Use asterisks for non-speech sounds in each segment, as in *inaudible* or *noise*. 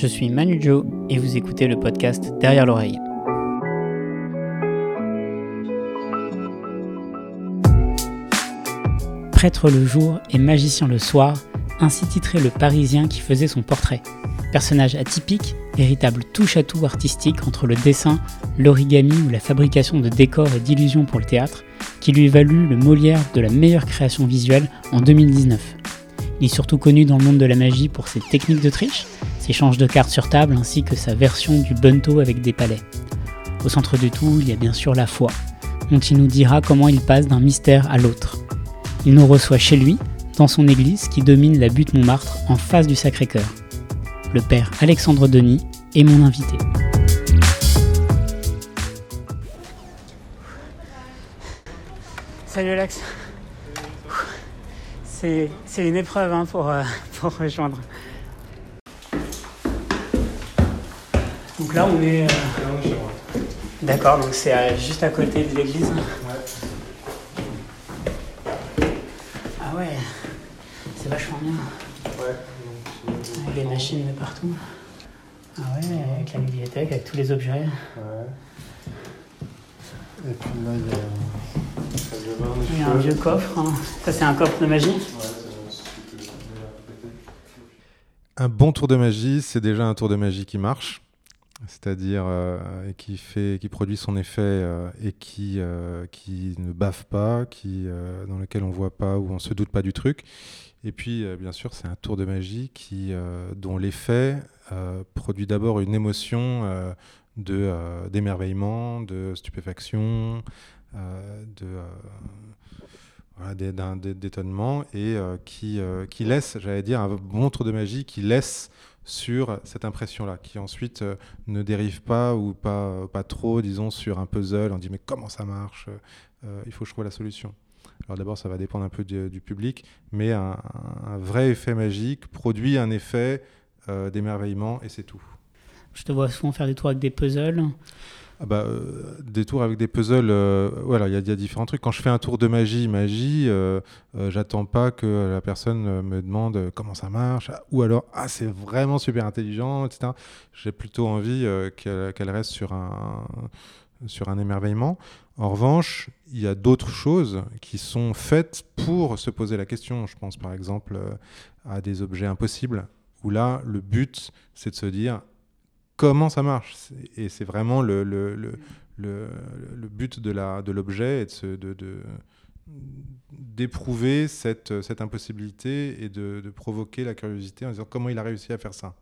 Je suis Manu Joe et vous écoutez le podcast Derrière l'oreille. Prêtre le jour et magicien le soir, ainsi titré le Parisien qui faisait son portrait. Personnage atypique, véritable touche-à-tout artistique entre le dessin, l'origami ou la fabrication de décors et d'illusions pour le théâtre, qui lui valut le Molière de la meilleure création visuelle en 2019. Il est surtout connu dans le monde de la magie pour ses techniques de triche, ses de cartes sur table ainsi que sa version du bunto avec des palais. Au centre de tout, il y a bien sûr la foi, dont il nous dira comment il passe d'un mystère à l'autre. Il nous reçoit chez lui, dans son église qui domine la butte Montmartre en face du Sacré-Cœur. Le père Alexandre Denis est mon invité. Salut Alex. C'est une épreuve hein, euh, pour rejoindre. Donc là on est... Euh, D'accord, donc c'est euh, juste à côté de l'église. vachement bien. Ouais. Avec les machines de partout. Ah ouais, avec la bibliothèque, avec tous les objets. Ouais. Et puis là, il y a, il y a un vieux coffre. Hein. Ça, c'est un coffre de magie. Ouais, un bon tour de magie, c'est déjà un tour de magie qui marche, c'est-à-dire euh, qui fait, qui produit son effet euh, et qui, euh, qui ne bave pas, qui, dans lequel on voit pas ou on se doute pas du truc. Et puis, bien sûr, c'est un tour de magie qui, dont l'effet produit d'abord une émotion de, d'émerveillement, de stupéfaction, de, d'étonnement, et qui, qui laisse, j'allais dire, un bon tour de magie qui laisse sur cette impression-là, qui ensuite ne dérive pas ou pas, pas trop, disons, sur un puzzle. On dit mais comment ça marche Il faut que je trouve la solution. Alors d'abord, ça va dépendre un peu du, public, mais un, vrai effet magique produit un effet euh, d'émerveillement et c'est tout. Je te vois souvent faire des tours avec des puzzles. Ah bah, euh, des tours avec des puzzles, euh, voilà, il y, a différents trucs. Quand je fais un tour de magie, magie, j'attends pas que la personne me demande comment ça marche, ou alors ah c'est vraiment super intelligent, etc. J'ai plutôt envie qu'elle reste sur un sur un émerveillement. En revanche, il y a d'autres choses qui sont faites pour se poser la question. Je pense par exemple euh, à des objets impossibles, où là, le but, c'est de se dire comment ça marche. Et c'est vraiment le, but de l'objet, de, de, d'éprouver cette, impossibilité et de provoquer la curiosité en disant comment il a réussi à faire ça.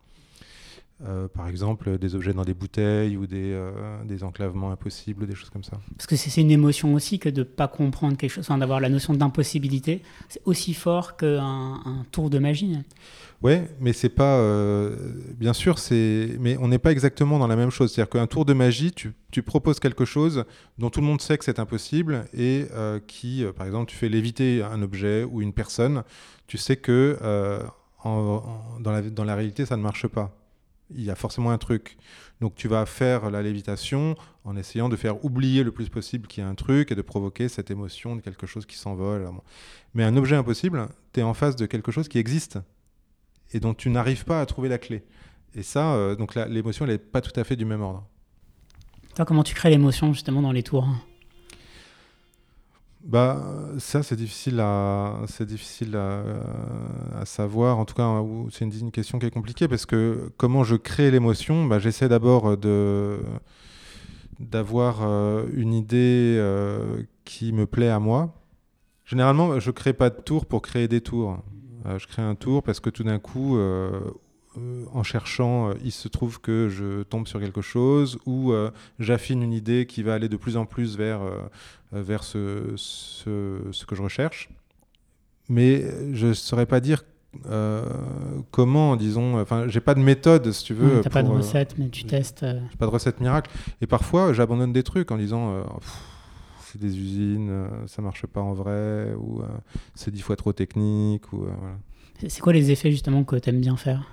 Euh, par exemple, des objets dans des bouteilles ou des, euh, des enclavements impossibles, des choses comme ça. Parce que c'est une émotion aussi que de ne pas comprendre quelque chose, d'avoir la notion d'impossibilité, c'est aussi fort qu'un un tour de magie. Oui, mais c'est pas. Euh, bien sûr, c'est. Mais on n'est pas exactement dans la même chose. C'est-à-dire qu'un tour de magie, tu, tu, proposes quelque chose dont tout le monde sait que c'est impossible et qui, par exemple, tu fais léviter un objet ou une personne, tu sais que dans, la, dans la réalité, ça ne marche pas il y a forcément un truc. Donc tu vas faire la lévitation en essayant de faire oublier le plus possible qu'il y a un truc et de provoquer cette émotion de quelque chose qui s'envole. Mais un objet impossible, tu es en face de quelque chose qui existe et dont tu n'arrives pas à trouver la clé. Et ça, euh, donc l'émotion, elle n'est pas tout à fait du même ordre. Toi, comment tu crées l'émotion justement dans les tours? Bah, ça, c'est difficile, à, c'est difficile à, à, savoir. En tout cas, c'est une, question qui est compliquée parce que comment je crée l'émotion? Bah, J'essaie d'abord de, d'avoir euh, une idée euh, qui me plaît à moi. Généralement, je ne crée pas de tour pour créer des tours. Euh, je crée un tour parce que tout d'un coup, en cherchant, il se trouve que je tombe sur quelque chose ou j'affine une idée qui va aller de plus en plus vers euh, vers ce, ce, que je recherche. Mais je ne saurais pas dire euh, comment, disons, enfin, j'ai pas de méthode, si tu veux. Tu pas de euh, recette, mais tu testes. J'ai pas de recette miracle. Et parfois, j'abandonne des trucs en disant, c'est des usines, ça marche pas en vrai, ou c'est dix fois trop technique, ou C'est quoi les effets justement que tu aimes bien faire?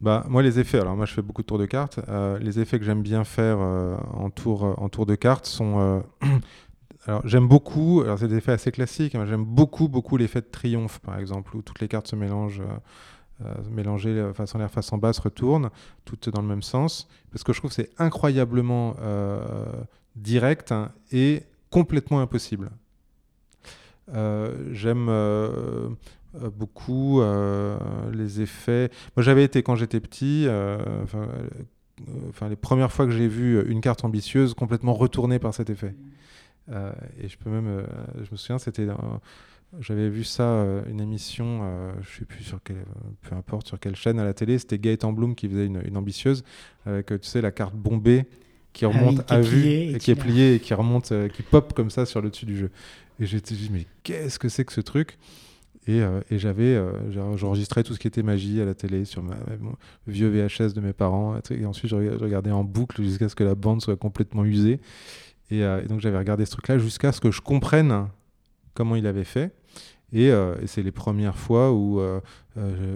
Bah, moi, les effets, alors moi je fais beaucoup de tours de cartes. les effets que j'aime bien faire en, tour, en tour de cartes sont *clears throat* alors j'aime beaucoup, alors c'est des effets assez classiques, hein, j'aime beaucoup beaucoup l'effet de triomphe par exemple, où toutes les cartes se mélangent mélanger façon l'air face en bas se retournent, toutes dans le même sens, parce que je trouve que c'est incroyablement direct hein, et complètement impossible. J'aime beaucoup les effets. Moi, j'avais été quand j'étais petit, enfin, les premières fois que j'ai vu une carte ambitieuse complètement retournée par cet effet. Euh, et je peux même, euh, je me souviens, c'était j'avais vu ça, euh, une émission, je sais plus sur quelle, peu importe sur quelle chaîne à la télé, c'était Gaëtan Bloom qui faisait une, ambitieuse avec, tu sais, la carte bombée qui ah remonte à vue et, qui est pliée et qui remonte, qui pop comme ça sur le dessus du jeu. Et j'étais dit, mais qu'est-ce que c'est que ce truc? Et, et j'avais, j'enregistrais tout ce qui était magie à la télé sur ma, mon vieux VHS de mes parents. Et ensuite, je regardais en boucle jusqu'à ce que la bande soit complètement usée. Euh, et, donc j'avais regardé ce truc-là jusqu'à ce que je comprenne comment il avait fait. Et, euh, c'est les premières fois où euh,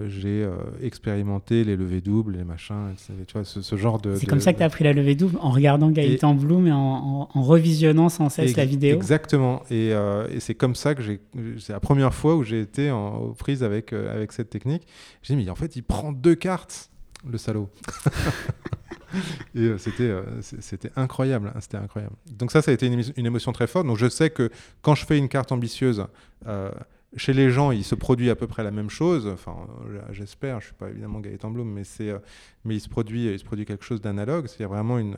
j'ai expérimenté les levées doubles, les machins, tu vois, ce, genre de. C'est comme ça que tu as appris la levée double en regardant Gaëtan Bloom et en, revisionnant sans cesse la vidéo. Exactement. Et, c'est comme ça que j'ai. C'est la première fois où j'ai été en prise avec, avec cette technique. J'ai dit, mais en fait, il prend deux cartes, le salaud. *laughs* et euh, c'était euh, c'était incroyable, hein, c'était incroyable. Donc ça, ça a été une, émotion très forte. Donc je sais que quand je fais une carte ambitieuse, euh, chez les gens, il se produit à peu près la même chose. Enfin, j'espère. Je suis pas évidemment Gaëtan Blum, mais c'est mais il se produit il se produit quelque chose d'analogue. C'est vraiment une,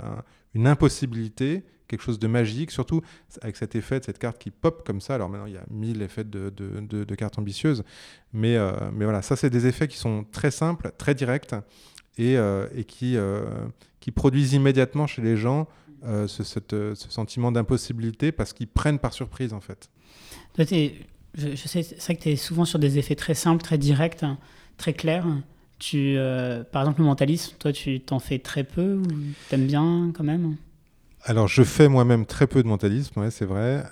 une impossibilité, quelque chose de magique, surtout avec cet effet de cette carte qui pop comme ça. Alors maintenant, il y a mille effets de, de, de, cartes ambitieuses, mais, mais voilà, ça, c'est des effets qui sont très simples, très directs, et, euh, et qui, euh, qui produisent immédiatement chez les gens euh, ce, ce, sentiment d'impossibilité parce qu'ils prennent par surprise en fait. Je, sais, c'est que tu es souvent sur des effets très simples, très directs, très clairs. Tu, par exemple, le mentalisme, toi, tu t'en fais très peu ou t'aimes bien quand même? Alors, je fais moi-même très peu de mentalisme, ouais, c'est vrai.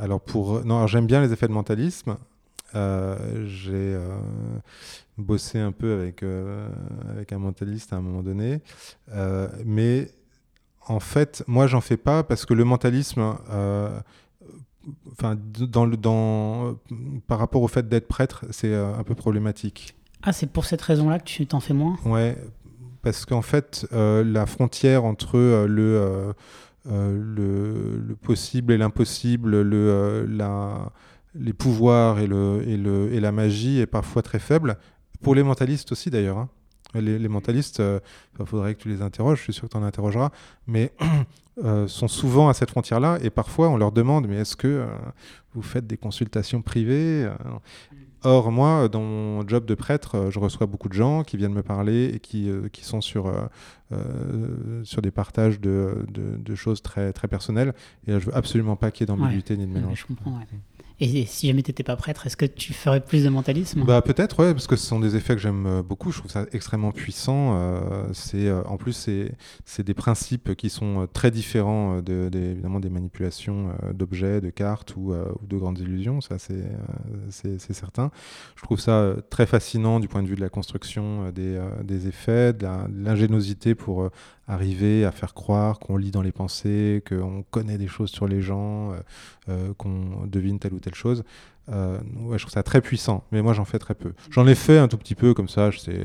alors, pour non, j'aime bien les effets de mentalisme. j'ai bosser un peu avec, euh, avec un mentaliste à un moment donné. Euh, mais en fait, moi, j'en fais pas parce que le mentalisme, euh, enfin, dans le, dans, par rapport au fait d'être prêtre, c'est un peu problématique. Ah, c'est pour cette raison-là que tu t'en fais moins? Ouais, parce qu'en fait, la frontière entre le, le, le, possible et l'impossible, le, la, les pouvoirs et, le, et, le, et la magie est parfois très faible. Pour les mentalistes aussi d'ailleurs. Hein. Les, mentalistes, il euh, faudrait que tu les interroges, je suis sûr que tu en interrogeras, mais *clears throat* euh, sont souvent à cette frontière-là et parfois on leur demande mais est-ce que euh, vous faites des consultations privées Or, moi, dans mon job de prêtre, je reçois beaucoup de gens qui viennent me parler et qui, qui sont sur, sur des partages de, de, choses très, très personnelles. Et là, je veux absolument pas qu'il y ait d'ambiguïté ni de mélange. Je comprends, ouais. Et si jamais tu n'étais pas prêtre, est-ce que tu ferais plus de mentalisme? Bah, Peut-être, ouais, parce que ce sont des effets que j'aime euh, beaucoup. Je trouve ça extrêmement puissant. Euh, c'est, euh, en plus, c'est, des principes qui sont très différents de, évidemment des manipulations d'objets, de cartes ou, ou, de grandes illusions. Ça, c'est, c'est, certain. Je trouve ça très fascinant du point de vue de la construction des, des effets, de, l'ingéniosité pour arriver à faire croire qu'on lit dans les pensées, qu'on connaît des choses sur les gens, qu'on devine telle ou telle chose. Euh, ouais, je trouve ça très puissant, mais moi j'en fais très peu. J'en ai fait un tout petit peu comme ça, je sais,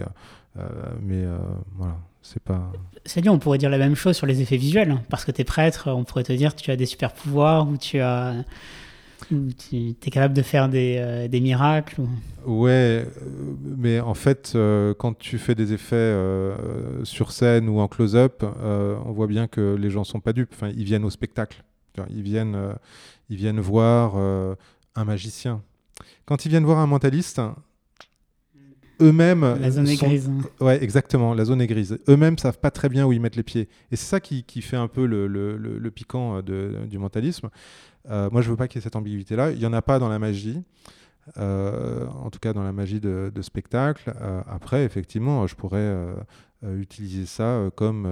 euh, mais euh, voilà, c'est pas. C'est-à-dire, on pourrait dire la même chose sur les effets visuels, hein, parce que tu es prêtre, on pourrait te dire que tu as des super pouvoirs ou tu as. tu es capable de faire des, des miracles Ouais, mais en fait, quand tu fais des effets sur scène ou en close-up, on voit bien que les gens sont pas dupes. Enfin, ils viennent au spectacle. Ils viennent, ils viennent voir un magicien. Quand ils viennent voir un mentaliste, eux-mêmes. La zone est grise. Hein. Ouais, exactement, la zone est grise. Eux-mêmes savent pas très bien où ils mettent les pieds. Et c'est ça qui, qui, fait un peu le, le, le, piquant de, du mentalisme. Euh, moi, je veux pas qu'il y ait cette ambiguïté-là. Il y en a pas dans la magie. Euh, en tout cas dans la magie de, spectacle. Euh, après, effectivement, je pourrais utiliser ça comme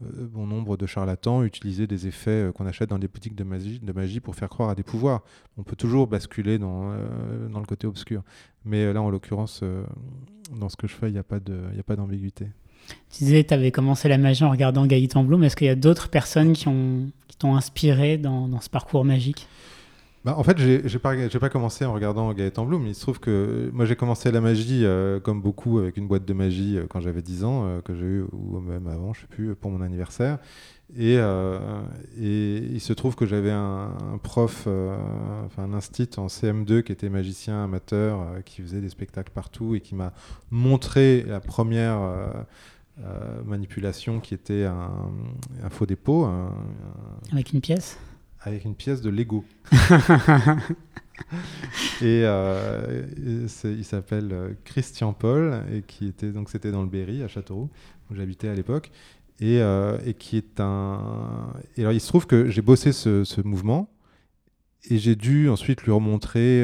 bon nombre de charlatans, utiliser des effets qu'on achète dans des boutiques de magie, de magie pour faire croire à des pouvoirs. On peut toujours basculer dans, dans le côté obscur. Mais là, en l'occurrence, dans ce que je fais, il n'y a pas d'ambiguïté. Tu disais tu avais commencé la magie en regardant Gaëtan Bloom. Est-ce qu'il y a d'autres personnes qui t'ont qui inspiré dans, dans ce parcours magique? Bah, en fait, j'ai pas, pas commencé en regardant Gaëtan Bloom, mais il se trouve que moi j'ai commencé la magie, comme beaucoup, avec une boîte de magie quand j'avais 10 ans, que j'ai eu, ou même avant, je sais plus, pour mon anniversaire. Et, il se trouve que j'avais un, prof, enfin un instit en CM2 qui était magicien amateur, qui faisait des spectacles partout et qui m'a montré la première manipulation qui était un faux dépôt. Avec une pièce? Avec une pièce de Lego. *laughs* et euh, il s'appelle euh, Christian Paul et qui était donc c'était dans le Berry à Châteauroux où j'habitais à l'époque et, euh, et, qui est un et alors il se trouve que j'ai bossé ce, ce mouvement et j'ai dû ensuite lui remontrer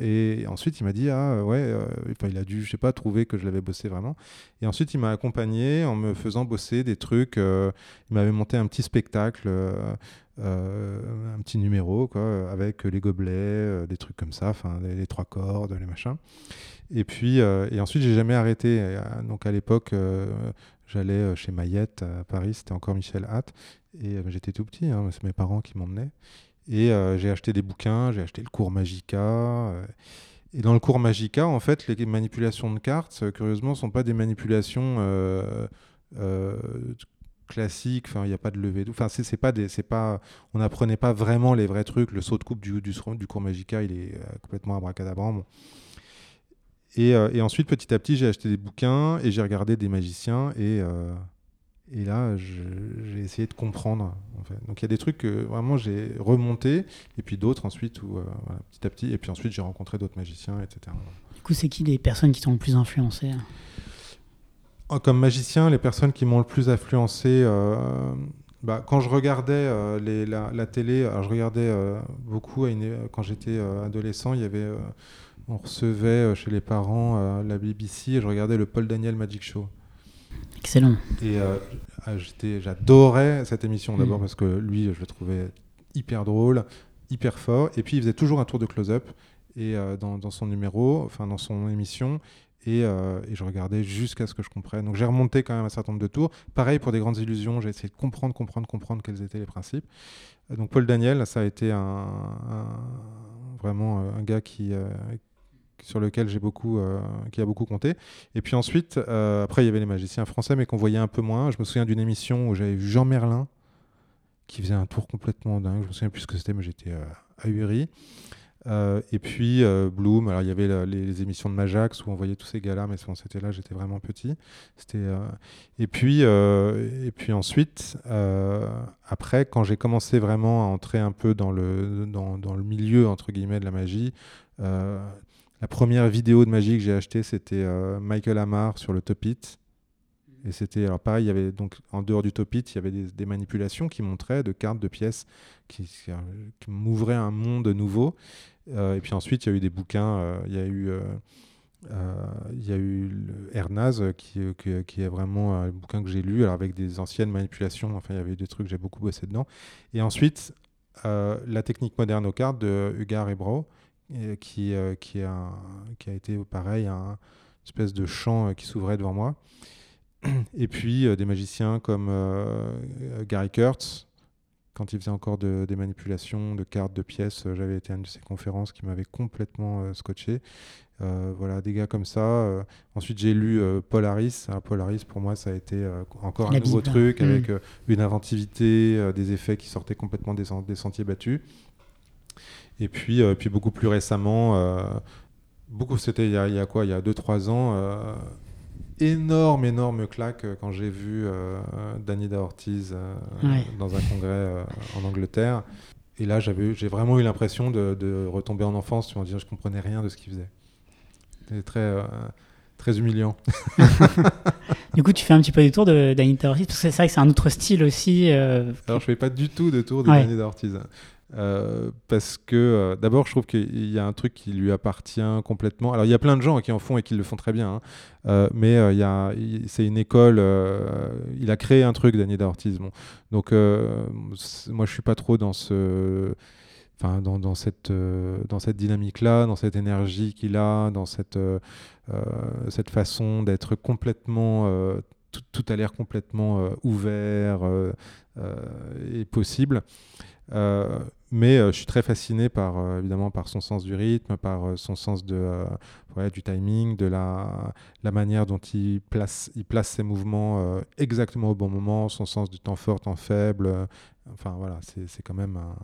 et ensuite il m'a dit ah ouais enfin il a dû je sais pas trouver que je l'avais bossé vraiment et ensuite il m'a accompagné en me faisant bosser des trucs il m'avait monté un petit spectacle euh, un petit numéro quoi, avec les gobelets, euh, des trucs comme ça, enfin les, trois cordes, les machins. Et puis euh, et ensuite j'ai jamais arrêté. Donc à l'époque j'allais chez Mayette à Paris, c'était encore Michel Hatt et j'étais tout petit, hein, c'est mes parents qui m'emmenaient. Et j'ai acheté des bouquins, j'ai acheté le cours Magica. et dans le cours Magica, en fait, les manipulations de cartes, curieusement, ne sont pas des manipulations classique. Enfin, il n'y a pas de levée. Enfin, c'est pas des, c'est pas, on n'apprenait pas vraiment les vrais trucs. Le saut de coupe du, du, du cours Magica, il est euh, complètement abracadabrant. Et, euh, et, ensuite, petit à petit, j'ai acheté des bouquins et j'ai regardé des magiciens et euh, et là, j'ai essayé de comprendre. En fait. Donc il y a des trucs que vraiment j'ai remonté, et puis d'autres ensuite, où, petit à petit, et puis ensuite j'ai rencontré d'autres magiciens, etc. Du coup, c'est qui les personnes qui t'ont le plus influencé Oh, comme magicien, les personnes qui m'ont le plus influencé, euh, bah, quand je regardais euh, les, la, télé, alors je regardais euh, beaucoup quand j'étais adolescent, il y avait, on recevait chez les parents la BBC et je regardais le Paul Daniel Magic Show. Excellent. Et ah, j'adorais cette émission d'abord mm. parce que lui, je le trouvais hyper drôle, hyper fort. Et puis il faisait toujours un tour de close-up et dans, dans, son numéro, enfin dans son émission, euh, et, je regardais jusqu'à ce que je comprenne. Donc j'ai remonté quand même un certain nombre de tours. Pareil pour des grandes illusions, j'ai essayé de comprendre, comprendre, comprendre quels étaient les principes. Euh, donc Paul Daniel, ça a été un, vraiment euh, un gars qui, sur lequel j'ai beaucoup, qui a beaucoup compté. Et puis ensuite, après il y avait les magiciens français, mais qu'on voyait un peu moins. Je me souviens d'une émission où j'avais vu Jean Merlin qui faisait un tour complètement dingue. Je me souviens plus ce que c'était, mais j'étais ahuri. Euh, et puis euh, Bloom, alors il y avait les, émissions de Majax où on voyait tous ces gars-là, mais c'était là, j'étais vraiment petit. Euh, et puis ensuite, après, quand j'ai commencé vraiment à entrer un peu dans le dans, dans, le milieu entre guillemets de la magie, la première vidéo de magie que j'ai achetée, c'était Michael Amar sur le Top It. Et c'était alors pareil, il y avait donc en dehors du top it, il y avait des, manipulations qui montraient de cartes, de pièces, qui, qui m'ouvraient un monde nouveau. Euh, et puis ensuite, il y a eu des bouquins. Euh, il y a eu. Euh, il y a eu qui, est vraiment un bouquin que j'ai lu alors avec des anciennes manipulations. Enfin, il y avait des trucs, j'ai beaucoup bossé dedans. Et ensuite, la technique moderne aux cartes de Hugar Ebro, qui, qui, a, qui a été pareil, un espèce de champ qui s'ouvrait devant moi. Et puis des magiciens comme Gary Kurtz, quand il faisait encore des manipulations de cartes, de pièces, euh, j'avais été à une de ses conférences qui m'avait complètement euh, scotché. Euh, voilà, des gars comme ça. ensuite, j'ai lu Polaris. Polaris, pour moi, ça a été encore un nouveau truc avec mm. une inventivité, des effets qui sortaient complètement des, des sentiers battus. Et puis, puis beaucoup plus récemment, beaucoup, c'était il, il, y a quoi Il y a 2-3 ans énorme, énorme claque euh, quand j'ai vu euh, Danida Ortiz euh, dans un congrès en Angleterre. Et là, j'ai vraiment eu l'impression de, retomber en enfance. Tu dire, je comprenais rien de ce qu'il faisait. C'était très, très humiliant. *laughs* du coup, tu fais un petit peu des tours de Danida Ortiz parce que c'est vrai que c'est un autre style aussi. Alors, je fais pas du tout de tours de Danida Ortiz. Euh, parce que euh, d'abord, je trouve qu'il y a un truc qui lui appartient complètement. Alors, il y a plein de gens qui en font et qui le font très bien, hein. euh, mais c'est une école. il a créé un truc, Daniel Ortiz. Donc, moi, je suis pas trop dans cette, dynamique-là, dans cette énergie qu'il a, dans cette, cette façon d'être complètement tout, tout, a l'air complètement ouvert et possible. Mais je suis très fasciné par évidemment par son sens du rythme, par son sens de du timing, de la, la manière dont il place il place ses mouvements exactement au bon moment, son sens du temps fort, temps faible. enfin voilà, c'est quand même un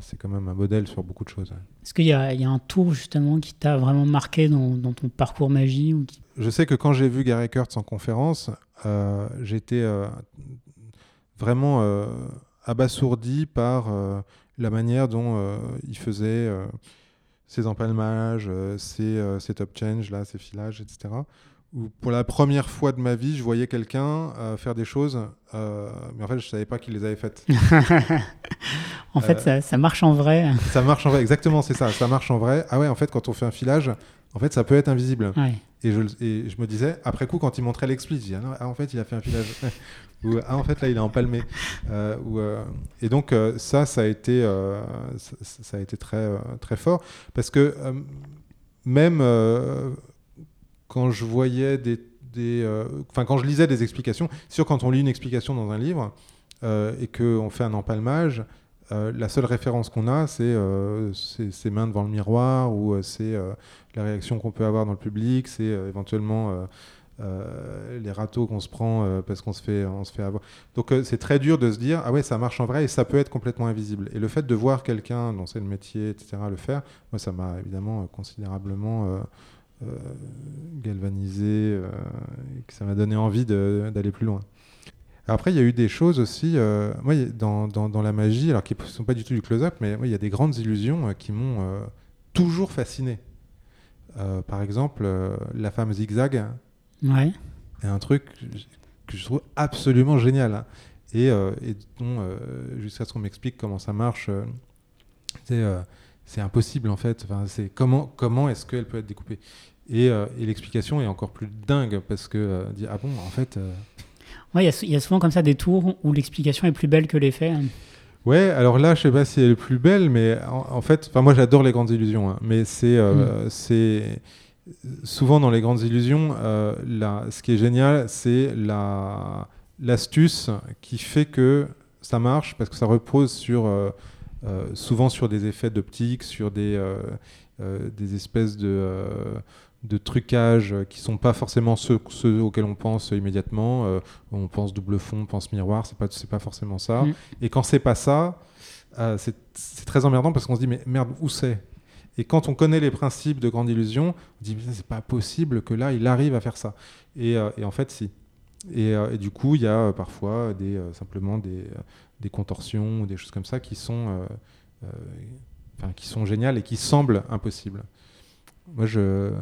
c'est quand même un modèle sur beaucoup de choses. Est-ce qu'il y, y, a un tour justement qui t'a vraiment marqué dans, dans, ton parcours magie ou Je sais que quand j'ai vu Gary Kurtz en conférence, euh, j'étais euh, vraiment euh, abasourdi par la manière dont il faisait ses empalmages, ses, ses, top change, là, ses filages, etc où pour la première fois de ma vie, je voyais quelqu'un euh, faire des choses, euh, mais en fait, je savais pas qu'il les avait faites. *laughs* en fait, ça, ça, marche en vrai. *laughs* ça marche en vrai, exactement, c'est ça. Ça marche en vrai. Ah ouais, en fait, quand on fait un filage, en fait, ça peut être invisible. Et, je, et, je, me disais, après coup, quand il montrait l'explit, je disais, ah, en fait, il a fait un filage. Ah, en fait, là, il est empalmé. Euh, ou, et donc, ça, ça a été, ça, ça, a été très, très fort. Parce que même quand je voyais des, euh, enfin quand je lisais des explications, sûr quand on lit une explication dans un livre euh, et qu'on fait un empalmage, euh, la seule référence qu'on a, c'est ses mains devant le miroir ou c'est la réaction qu'on peut avoir dans le public, c'est éventuellement les râteaux qu'on se prend parce qu'on se fait, on se fait avoir. Donc c'est très dur de se dire ah ouais ça marche en vrai et ça peut être complètement invisible. Et le fait de voir quelqu'un dont c'est le métier etc le faire, moi ça m'a évidemment considérablement euh, galvanisé, euh, et que ça m'a donné envie d'aller plus loin. Après, il y a eu des choses aussi, euh, moi, dans, dans, la magie, alors qui ne sont pas du tout du close-up, mais il y a des grandes illusions qui m'ont toujours fasciné. par exemple, la femme zigzag ouais. est un truc que je trouve absolument génial. Hein. Et, et dont, jusqu'à ce qu'on m'explique comment ça marche, c'est c'est impossible en fait. Enfin, c'est comment comment est-ce qu'elle peut être découpée? Et, euh, et l'explication est encore plus dingue parce que euh, dit ah bon en fait. Euh, ouais, il y, a souvent comme ça des tours où l'explication est plus belle que l'effet. Ouais, alors là, je sais pas si elle est plus belle, mais en, fait, enfin moi j'adore les grandes illusions, hein, mais c'est mm. c'est souvent dans les grandes illusions, là, ce qui est génial, c'est la l'astuce qui fait que ça marche parce que ça repose sur euh, souvent sur des effets d'optique, sur des, euh, euh, des espèces de, de trucages qui sont pas forcément ceux, ceux auxquels on pense immédiatement. on pense double fond, on pense miroir, c'est pas, pas forcément ça. Mm. Et quand c'est pas ça, c'est très emmerdant parce qu'on se dit mais merde, où c'est? Et quand on connaît les principes de grande illusion, on dit c'est pas possible que là il arrive à faire ça. Et, et en fait, si. Et, et, du coup, il y a parfois des, simplement des, des contorsions ou des choses comme ça qui sont, euh, euh, qui sont géniales et qui semblent impossibles. Moi, je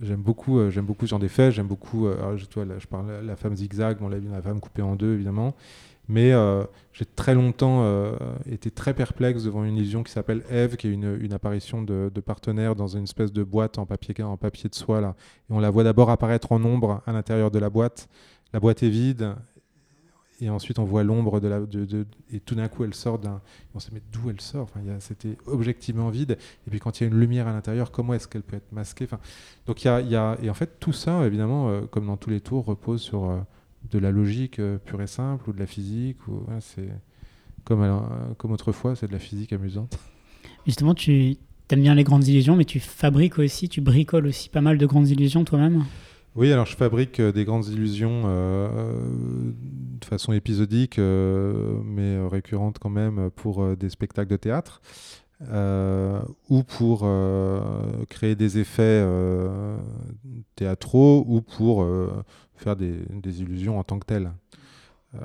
j'aime beaucoup, euh, j'aime beaucoup ce genre d'effets. J'aime beaucoup. alors, je, toi, je parle la femme zigzag, bon, la, la femme coupée en deux, évidemment. Mais j'ai très longtemps été très perplexe devant une illusion qui s'appelle Eve, qui est une, apparition de, partenaire dans une espèce de boîte en papier, en papier de soie. Là. Et on la voit d'abord apparaître en ombre à l'intérieur de la boîte. La boîte est vide et ensuite on voit l'ombre de la de, et tout d'un coup elle sort d'un on se met d'où elle sort? Enfin c'était objectivement vide et puis quand il y a une lumière à l'intérieur comment est-ce qu'elle peut être masquée? Enfin donc il y a, y a, et en fait tout ça évidemment euh, comme dans tous les tours repose sur euh, de la logique euh, pure et simple ou de la physique ou c'est comme comme autrefois c'est de la physique amusante *laughs* justement tu aimes bien les grandes illusions mais tu fabriques aussi tu bricoles aussi pas mal de grandes illusions toi-même oui, alors je fabrique euh, des grandes illusions euh, de façon épisodique, euh, mais récurrente quand même, pour des spectacles de théâtre. Ou pour créer des effets théâtraux ou pour faire des, illusions en tant que telles.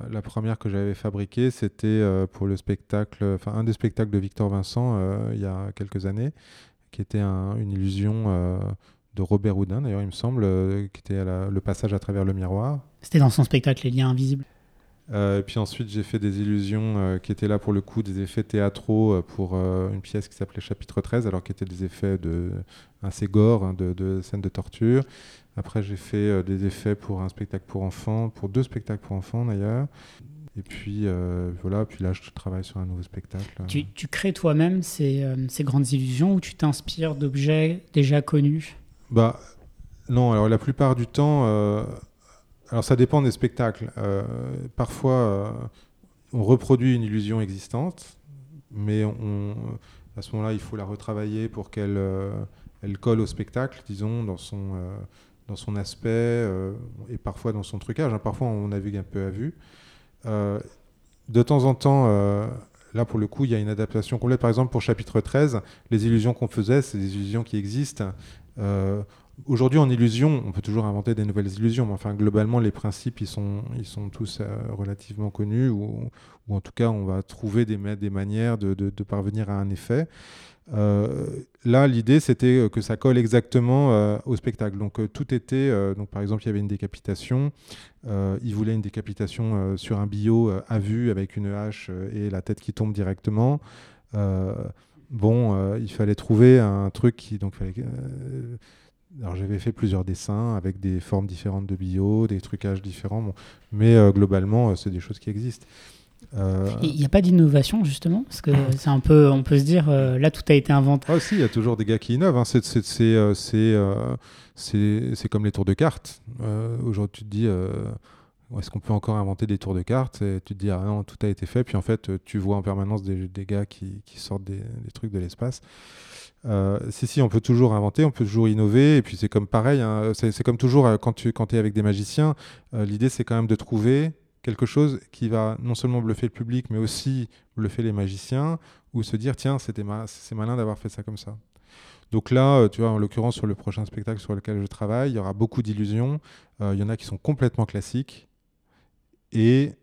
la première que j'avais fabriquée, c'était pour le spectacle, enfin un des spectacles de Victor Vincent il y a quelques années, qui était une illusion de Robert Houdin, d'ailleurs, il me semble, euh, qui était le passage à travers le miroir. C'était dans son spectacle Les liens invisibles. Euh, et puis ensuite, j'ai fait des illusions euh, qui étaient là pour le coup, des effets théâtraux pour une pièce qui s'appelait Chapitre 13, alors qui étaient des effets de, assez gore, hein, de, de scènes de torture. Après, j'ai fait des effets pour un spectacle pour enfants, pour deux spectacles pour enfants d'ailleurs. Et puis voilà, puis là je travaille sur un nouveau spectacle. Tu, tu crées toi-même ces, ces, grandes illusions ou tu t'inspires d'objets déjà connus? Bah, non, alors la plupart du temps, euh, alors ça dépend des spectacles. Euh, parfois, euh, on reproduit une illusion existante mais on, à ce moment-là, il faut la retravailler pour qu'elle elle colle au spectacle, disons, dans son, dans son aspect et parfois dans son trucage. Hein. Parfois, on navigue un peu à vue. de temps en temps, Là, pour le coup, il y a une adaptation complète. Par exemple, pour chapitre 13, les illusions qu'on faisait, c'est des illusions qui existent. Aujourd'hui, en illusion, on peut toujours inventer des nouvelles illusions, mais enfin, globalement, les principes, ils sont, ils sont tous euh, relativement connus, ou, ou, en tout cas, on va trouver des, des manières de, de, parvenir à un effet. Euh, là, l'idée, c'était euh, que ça colle exactement au spectacle. Donc, tout était. donc, par exemple, il y avait une décapitation. il voulait une décapitation sur un bio à vue avec une hache et la tête qui tombe directement. bon, il fallait trouver un truc qui. Donc, alors j'avais fait plusieurs dessins avec des formes différentes de bio, des trucages différents, mais globalement c'est des choses qui existent. Euh, il n'y a pas d'innovation justement parce que *laughs* c'est un peu, on peut se dire euh, là tout a été inventé. Ah si, il y a toujours des gars qui innovent. Hein. Euh, c'est comme les tours de cartes. Aujourd'hui, tu te dis est-ce qu'on peut encore inventer des tours de cartes et Tu te dis ah non, tout a été fait. Puis en fait, tu vois en permanence des, gars qui, sortent des, trucs de l'espace. si, si, on peut toujours inventer, on peut toujours innover. Et puis c'est comme pareil, hein, c'est comme toujours quand tu quand es avec des magiciens, l'idée c'est quand même de trouver quelque chose qui va non seulement bluffer le public, mais aussi bluffer les magiciens, ou se dire, tiens, c'était c'est malin d'avoir fait ça comme ça. Donc là, euh, tu vois, en l'occurrence, sur le prochain spectacle sur lequel je travaille, il y aura beaucoup d'illusions. Euh, il y en a qui sont complètement classiques et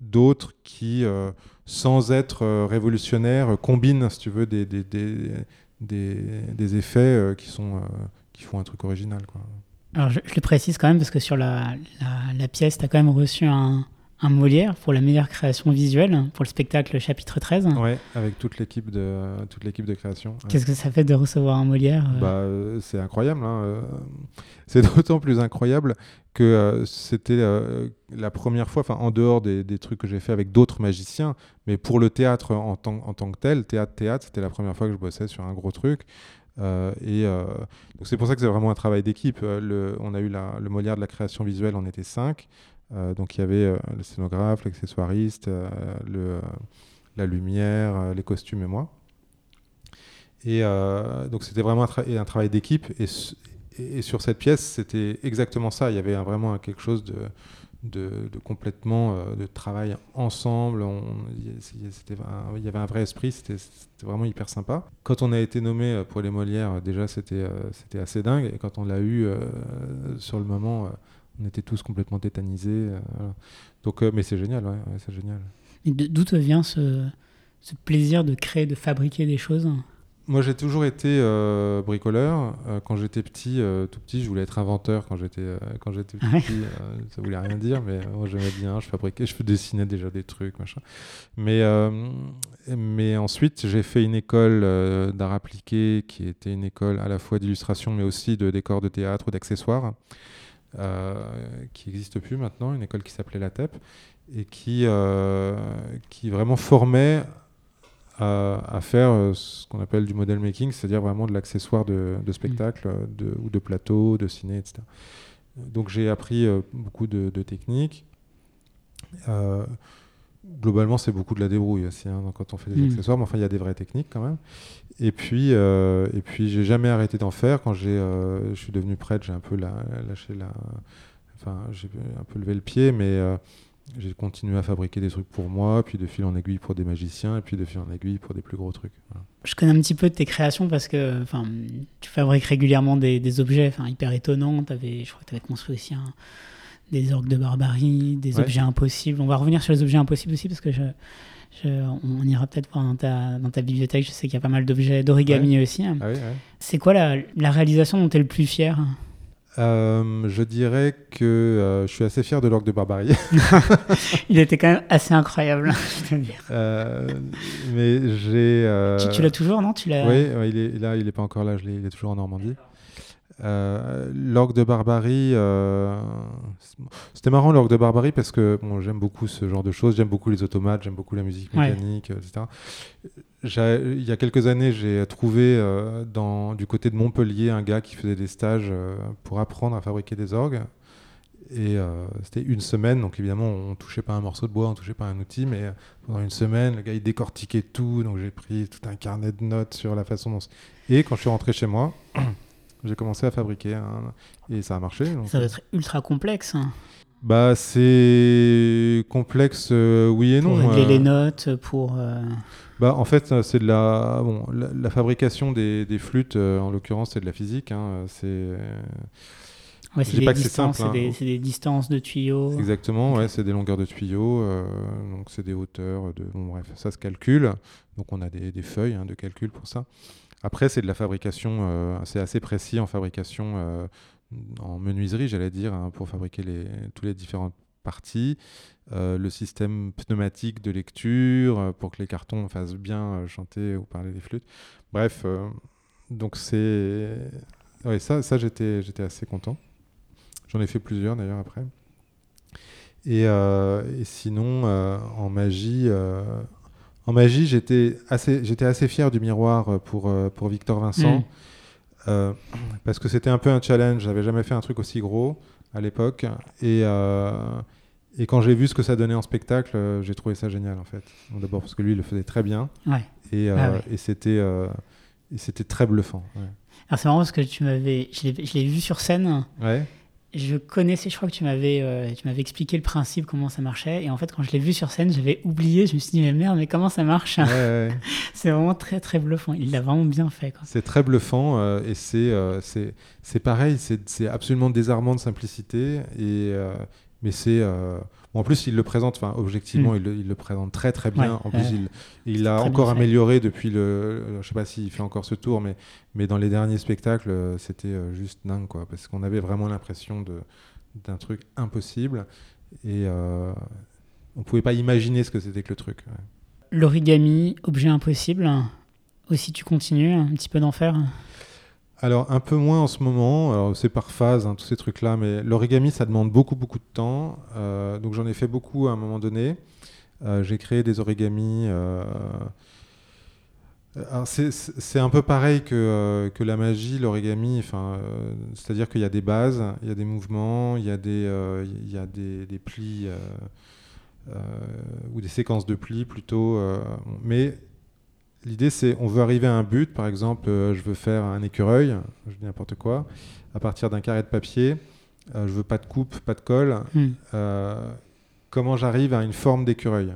d'autres qui, euh, sans être révolutionnaires, combinent, si tu veux, des, des, des, des effets qui, sont, qui font un truc original. Alors, je, le précise quand même parce que sur la, la, pièce, tu as quand même reçu un, un, Molière pour la meilleure création visuelle pour le spectacle chapitre 13. Ouais, avec toute l'équipe de, toute l'équipe de création. Qu'est-ce que ça fait de recevoir un Molière euh bah, euh, C'est incroyable. Hein, euh. *laughs* c'est d'autant plus incroyable que c'était la première fois, enfin en dehors des, des trucs que j'ai fait avec d'autres magiciens, mais pour le théâtre en tant, en tant que tel, théâtre-théâtre, c'était la première fois que je bossais sur un gros truc. Euh, et donc c'est pour ça que c'est vraiment un travail d'équipe. On a eu le Molière de la création visuelle, on était cinq. Donc il y avait le scénographe, l'accessoiriste, le, la lumière, les costumes et moi. Et donc c'était vraiment un, travail d'équipe. Et, sur cette pièce, c'était exactement ça. Il y avait vraiment quelque chose de, de, complètement euh, de travail ensemble. il y avait un vrai esprit, c'était vraiment hyper sympa. Quand on a été nommé euh, pour les Molières, euh, déjà c'était assez dingue. Et quand on l'a eu sur le moment, on était tous complètement tétanisés. Donc, mais c'est génial, ouais, c'est génial. D'où te vient ce, ce plaisir de créer, de fabriquer des choses? Moi, j'ai toujours été euh, bricoleur. Euh, quand j'étais petit, euh, tout petit, je voulais être inventeur. Quand j'étais quand j'étais ah petit, ça voulait rien dire, mais moi j'aimais bien. Je fabriquais, je dessinais déjà des trucs, machin. Mais mais ensuite, j'ai fait une école d'art appliqué qui était une école à la fois d'illustration, mais aussi de décors de théâtre ou d'accessoires, qui n'existe plus maintenant. Une école qui s'appelait la TEP et qui qui vraiment formait à, faire euh, ce qu'on appelle du model making, c'est-à-dire vraiment de l'accessoire de, spectacle mm. de, ou de plateau, de ciné, etc. Donc j'ai appris euh, beaucoup de, techniques. Euh, globalement, c'est beaucoup de la débrouille aussi hein, quand on fait des mm. accessoires, mais enfin, il y a des vraies techniques quand même. Et puis, et puis j'ai jamais arrêté d'en faire. Quand j'ai, je suis devenu prêtre, j'ai un peu lâché la. Enfin, j'ai un peu levé le pied, mais j'ai continué à fabriquer des trucs pour moi, puis de fil en aiguille pour des magiciens, et puis de fil en aiguille pour des plus gros trucs. Je connais un petit peu de tes créations parce que tu fabriques régulièrement des, objets hyper étonnants. Avais, je crois que tu avais construit aussi des orgues de barbarie, des objets impossibles. On va revenir sur les objets impossibles aussi parce que je, on ira peut-être voir dans ta, dans ta bibliothèque. Je sais qu'il y a pas mal d'objets d'origami aussi. Ah C'est quoi la, la réalisation dont tu es le plus fier? Euh, je dirais que euh, je suis assez fier de l'orgue de Barbarie. *laughs* *laughs* il était quand même assez incroyable, je veux dire. Euh, mais j'ai. Tu, l'as toujours, non? Tu l'as... Oui, il est là, il n'est pas encore là, je il est toujours en Normandie. L'orgue de Barbarie, c'était marrant l'orgue de Barbarie parce que bon, j'aime beaucoup ce genre de choses, j'aime beaucoup les automates, j'aime beaucoup la musique mécanique, etc il y a quelques années, j'ai trouvé euh, dans, du côté de Montpellier un gars qui faisait des stages euh, pour apprendre à fabriquer des orgues. Et c'était une semaine, donc évidemment, on touchait pas un morceau de bois, on touchait pas un outil, mais pendant une semaine, le gars il décortiquait tout, donc j'ai pris tout un carnet de notes sur la façon dont. Et quand je suis rentré chez moi, *clears throat* j'ai commencé à fabriquer et ça a marché. ça doit être ultra complexe. Hein. Bah, c'est complexe, euh, oui et non. Pour régler euh. les notes, pour. Euh, bah, en fait, c'est de la, bon, la, fabrication des, des flûtes, en l'occurrence, c'est de la physique. Hein, c'est. Ouais, c'est des, distances, hein. des, des, distances de tuyaux. Exactement, ouais, c'est des longueurs de tuyaux, donc c'est des hauteurs. De... Bon, bref, ça se calcule. Donc on a des, feuilles hein, de calcul pour ça. Après, c'est de la fabrication, c'est assez précis en fabrication en menuiserie, j'allais dire, hein, pour fabriquer les, tous les différentes parties. Euh, le système pneumatique de lecture euh, pour que les cartons fassent bien euh, chanter ou parler des flûtes. Bref, donc c'est. Ça, ça j'étais, j'étais assez content. J'en ai fait plusieurs d'ailleurs après. Et sinon, en magie, en magie, j'étais assez, j'étais assez fier du miroir pour, pour Victor Vincent. Mm. Euh, parce que c'était un peu un challenge. J'avais jamais fait un truc aussi gros à l'époque. Et, euh, et quand j'ai vu ce que ça donnait en spectacle, euh, j'ai trouvé ça génial en fait. D'abord parce que lui, il le faisait très bien. Ouais. Et, ah et c'était c'était très bluffant. Alors c'est marrant parce que tu m'avais, je l'ai vu sur scène. Ouais je connaissais, je crois que tu m'avais, euh, tu m'avais expliqué le principe, comment ça marchait. Et en fait, quand je l'ai vu sur scène, j'avais oublié. Je me suis dit, mais merde, mais comment ça marche? *laughs* C'est vraiment très, très bluffant. Il l'a vraiment bien fait. C'est très bluffant euh, et c'est, euh, c'est, c'est pareil, c'est, c'est absolument désarmant de simplicité. Et, mais c'est en plus, il le présente, enfin, objectivement, mm. il, le, présente très très bien. en plus, il, il l'a encore amélioré depuis le. Je sais pas s'il fait encore ce tour, mais, mais dans les derniers spectacles, euh, c'était euh, juste dingue, quoi. Parce qu'on avait vraiment l'impression d'un truc impossible. Et euh, on pouvait pas imaginer ce que c'était que le truc. L'origami, objet impossible. Aussi, tu continues un petit peu d'en faire? Alors un peu moins en ce moment, c'est par phase, hein, tous ces trucs-là, mais l'origami ça demande beaucoup beaucoup de temps, euh, donc j'en ai fait beaucoup à un moment donné. Euh, j'ai créé des origamis. Euh, c'est un peu pareil que, la magie, l'origami, c'est-à-dire qu'il y a des bases, il y a des mouvements, il y a des, il y a des, des plis ou des séquences de plis plutôt, mais L'idée, c'est on veut arriver à un but, par exemple, euh, je veux faire un écureuil, je dis n'importe quoi, à partir d'un carré de papier, euh, je veux pas de coupe, pas de colle. Hmm. Euh, comment j'arrive à une forme d'écureuil?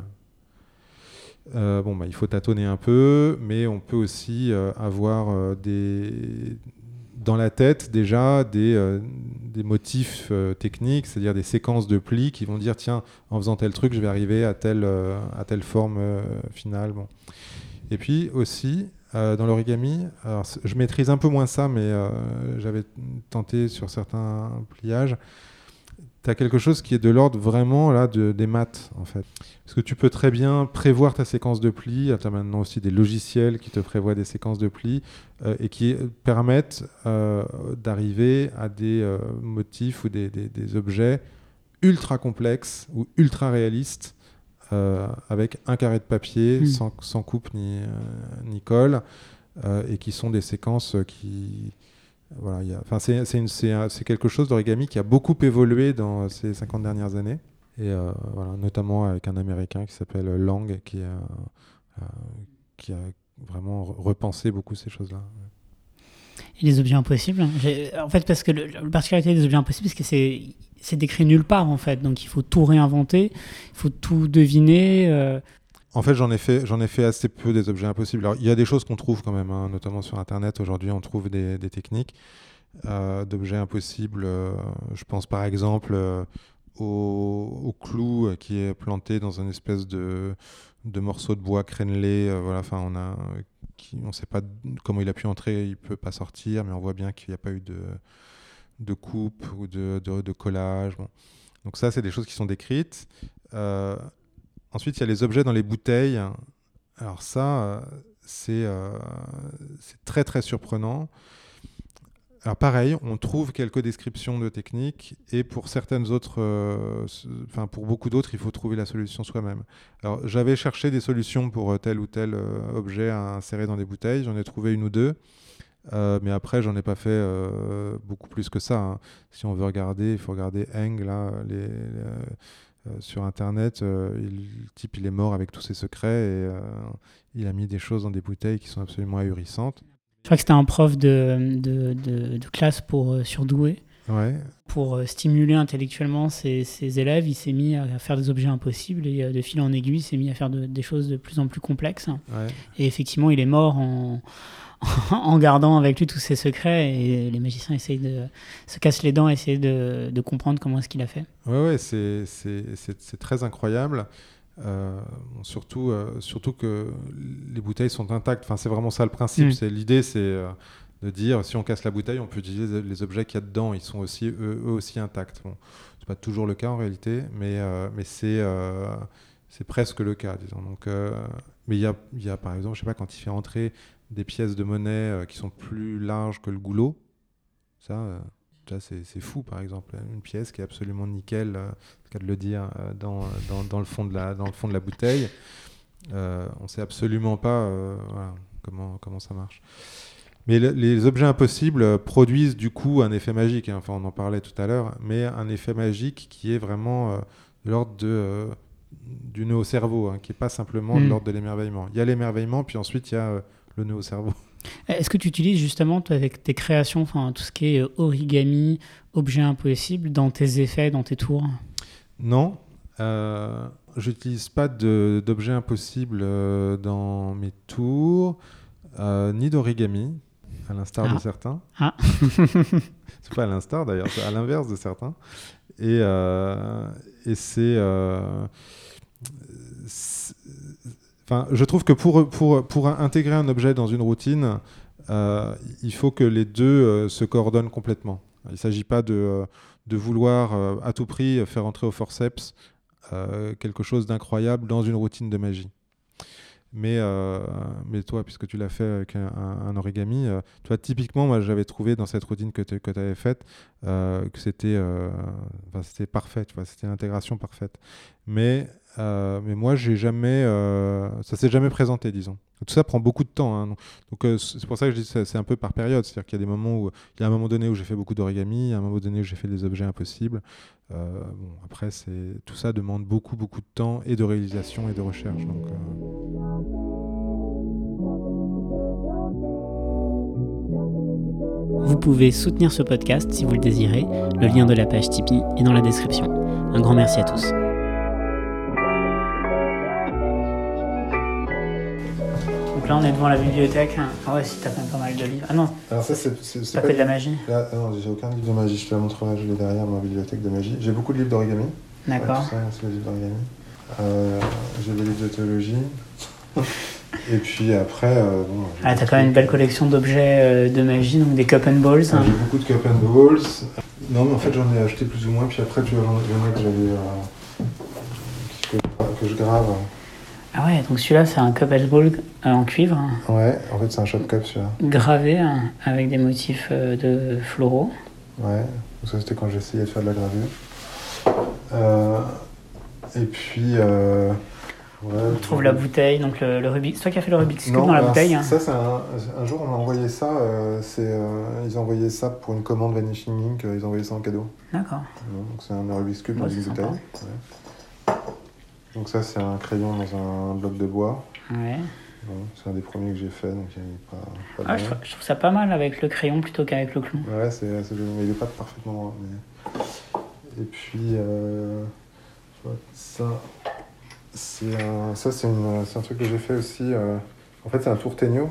Bon, bah, il faut tâtonner un peu, mais on peut aussi avoir des, dans la tête déjà des, des motifs techniques, c'est-à-dire des séquences de plis qui vont dire tiens, en faisant tel truc, je vais arriver à telle, à telle forme finale. Bon. Et puis aussi, euh, dans l'origami, je maîtrise un peu moins ça, mais euh, j'avais tenté sur certains pliages. Tu as quelque chose qui est de l'ordre vraiment là de, des maths, en fait. Parce que tu peux très bien prévoir ta séquence de plis. Tu as maintenant aussi des logiciels qui te prévoient des séquences de plis euh, et qui permettent d'arriver à des motifs ou des, des, objets ultra complexes ou ultra réalistes euh, avec un carré de papier, hmm. sans, sans, coupe ni, euh, ni colle, euh, et qui sont des séquences qui... Voilà, c'est quelque chose d'origami qui a beaucoup évolué dans ces 50 dernières années, et voilà, notamment avec un Américain qui s'appelle Lang, qui a, qui a vraiment repensé beaucoup ces choses-là. Et les objets impossibles En fait, parce que la particularité des objets impossibles, c'est que c'est décrit nulle part en fait. Donc il faut tout réinventer, il faut tout deviner. Euh. En fait, j'en ai fait, j'en ai fait assez peu des objets impossibles. Alors, il y a des choses qu'on trouve quand même, hein, notamment sur Internet. Aujourd'hui, on trouve des, techniques euh, d'objets impossibles. Euh, je pense par exemple au, clou qui est planté dans une espèce de, de morceau de bois crénelé. voilà, enfin, on a, qui, on ne sait pas comment il a pu entrer, il peut pas sortir, mais on voit bien qu'il n'y a pas eu de de coupe ou de, de, collage. Donc ça, c'est des choses qui sont décrites. Euh, ensuite, il y a les objets dans les bouteilles. Alors ça, euh, euh, c'est très très surprenant. Alors pareil, on trouve quelques descriptions de techniques et pour certaines autres, enfin pour beaucoup d'autres, il faut trouver la solution soi-même. Alors j'avais cherché des solutions pour tel ou tel objet à insérer dans des bouteilles, j'en ai trouvé une ou deux. Euh, mais après, j'en ai pas fait euh, beaucoup plus que ça. hein. Si on veut regarder, il faut regarder Eng, là, euh, sur Internet. euh, type, il est mort avec tous ses secrets et euh, il a mis des choses dans des bouteilles qui sont absolument ahurissantes. Je crois que c'était un prof de, de, de- de classe pour euh, surdoués. Ouais, Pour euh, stimuler intellectuellement ses, ses élèves, il s'est mis à faire des objets impossibles et euh, de fil en aiguille, il s'est mis à faire de- des choses de plus en plus complexes. ouais. Et effectivement, il est mort en, *laughs* en gardant avec lui tous ses secrets. Et les magiciens essayent de se cassent les dents, essayer de, de comprendre comment est-ce qu'il a fait. Ouais, ouais, c'est très incroyable. Euh, surtout, euh, surtout que les bouteilles sont intactes. Enfin, c'est vraiment ça le principe. Mm. C'est l'idée, c'est euh, de dire si on casse la bouteille, on peut utiliser les objets qu'il y a dedans. Ils sont aussi eux, eux aussi intacts. Bon, c'est pas toujours le cas en réalité, mais mais c'est c'est presque le cas, disons. Donc, mais il y a, y a par exemple, je sais pas, quand il fait entrer des pièces de monnaie qui sont plus larges que le goulot, ça. Euh, c'est fou, par exemple. Une pièce qui est absolument nickel, euh, cas de le dire, euh, dans, dans, dans le fond de la, dans le fond de la bouteille. Euh, on ne sait absolument pas euh, voilà, comment, comment ça marche. Mais le- les objets impossibles euh, produisent du coup un effet magique. hein. Enfin, on en parlait tout à l'heure, mais un effet magique qui est vraiment euh, de l'ordre de, euh, du nœud au cerveau, hein, qui n'est pas simplement de Mm. l'ordre de l'émerveillement. Il y a l'émerveillement, puis ensuite il y a euh, le nœud au cerveau. Est-ce que tu utilises justement, toi, avec tes créations, enfin, tout ce qui est euh, origami, objets impossibles, dans tes effets, dans tes tours? Non, euh, j'utilise pas d'objets impossibles euh, dans mes tours, euh, ni d'origami, à l'instar Ah. de certains. Ah. *laughs* c'est pas à l'instar d'ailleurs, c'est à l'inverse de certains. Et, et c'est- Enfin, je trouve que pour, pour, pour intégrer un objet dans une routine, euh, il faut que les deux euh, se coordonnent complètement. Il ne s'agit pas de, euh, de vouloir à tout prix faire entrer au forceps quelque chose d'incroyable dans une routine de magie. Mais, mais toi, puisque tu l'as fait avec un, origami, toi, typiquement, moi, j'avais trouvé dans cette routine que tu avais faite que c'était enfin, parfait, c'était l'intégration parfaite. Mais, euh, mais moi, j'ai jamais, euh, ça s'est jamais présenté, disons. Tout ça prend beaucoup de temps. hein. Donc, euh, c'est pour ça que je dis que c'est un peu par période. C'est-à-dire qu'il y a des moments où, il y a un moment donné où j'ai fait beaucoup d'origami, un moment donné où j'ai fait des objets impossibles. Bon, après, c'est tout ça demande beaucoup, beaucoup de temps et de réalisation et de recherche. Vous pouvez soutenir ce podcast si vous le désirez. Le lien de la page Tipeee est dans la description. Un grand merci à tous. Donc là, on est devant la bibliothèque. Ah ouais, si t'as quand même pas mal de livres. Ah non, Alors ça, c'est ça fait de la magie. Là, ah non, j'ai aucun livre de magie, je te la montrerai, je l'ai derrière ma bibliothèque de magie. J'ai beaucoup de livres d'origami. D'accord. Ouais, c'est les livres d'origami. Euh, j'ai des livres de théologie. *laughs* Et puis après, euh, bon, Ah, t'as quand même une belle collection d'objets euh, de magie, donc des cup and balls. Ah, J'ai beaucoup de cup and balls. Non, mais en fait, j'en ai acheté plus ou moins. Puis après, tu vois, j'en j'en ai que j'avais. euh, que, que je grave. Ah ouais, donc celui-là, c'est un cup ball euh, en cuivre, Ouais, en fait, c'est un shop cup celui-là. gravé hein, avec des motifs euh, de floraux. Ouais, donc ça c'était quand j'essayais de faire de la gravure. Euh, et puis. Euh, ouais, On trouve la bouteille, donc le, le Rubik's. C'est toi qui as fait le Rubik's Cube Non, dans la bouteille hein Ça, c'est un, un jour, on m'a envoyé ça. euh, c'est, ils ont envoyé ça pour une commande Vanishing Ink. Ils ont envoyé ça en cadeau. D'accord. Donc, c'est un Rubik's Cube dans une bouteille. Ouais. Donc, ça, c'est un crayon dans un bloc de bois. Ouais. Bon, c'est un des premiers que j'ai fait, donc il est pas, pas Ah, je, trouve, je trouve ça pas mal avec le crayon plutôt qu'avec le clou. Ouais, c'est, c'est joli, mais il est pas parfaitement droit. mais- Et puis, euh, ça, c'est un, ça c'est, une- c'est un truc que j'ai fait aussi. euh, en fait, c'est un tourteigneau.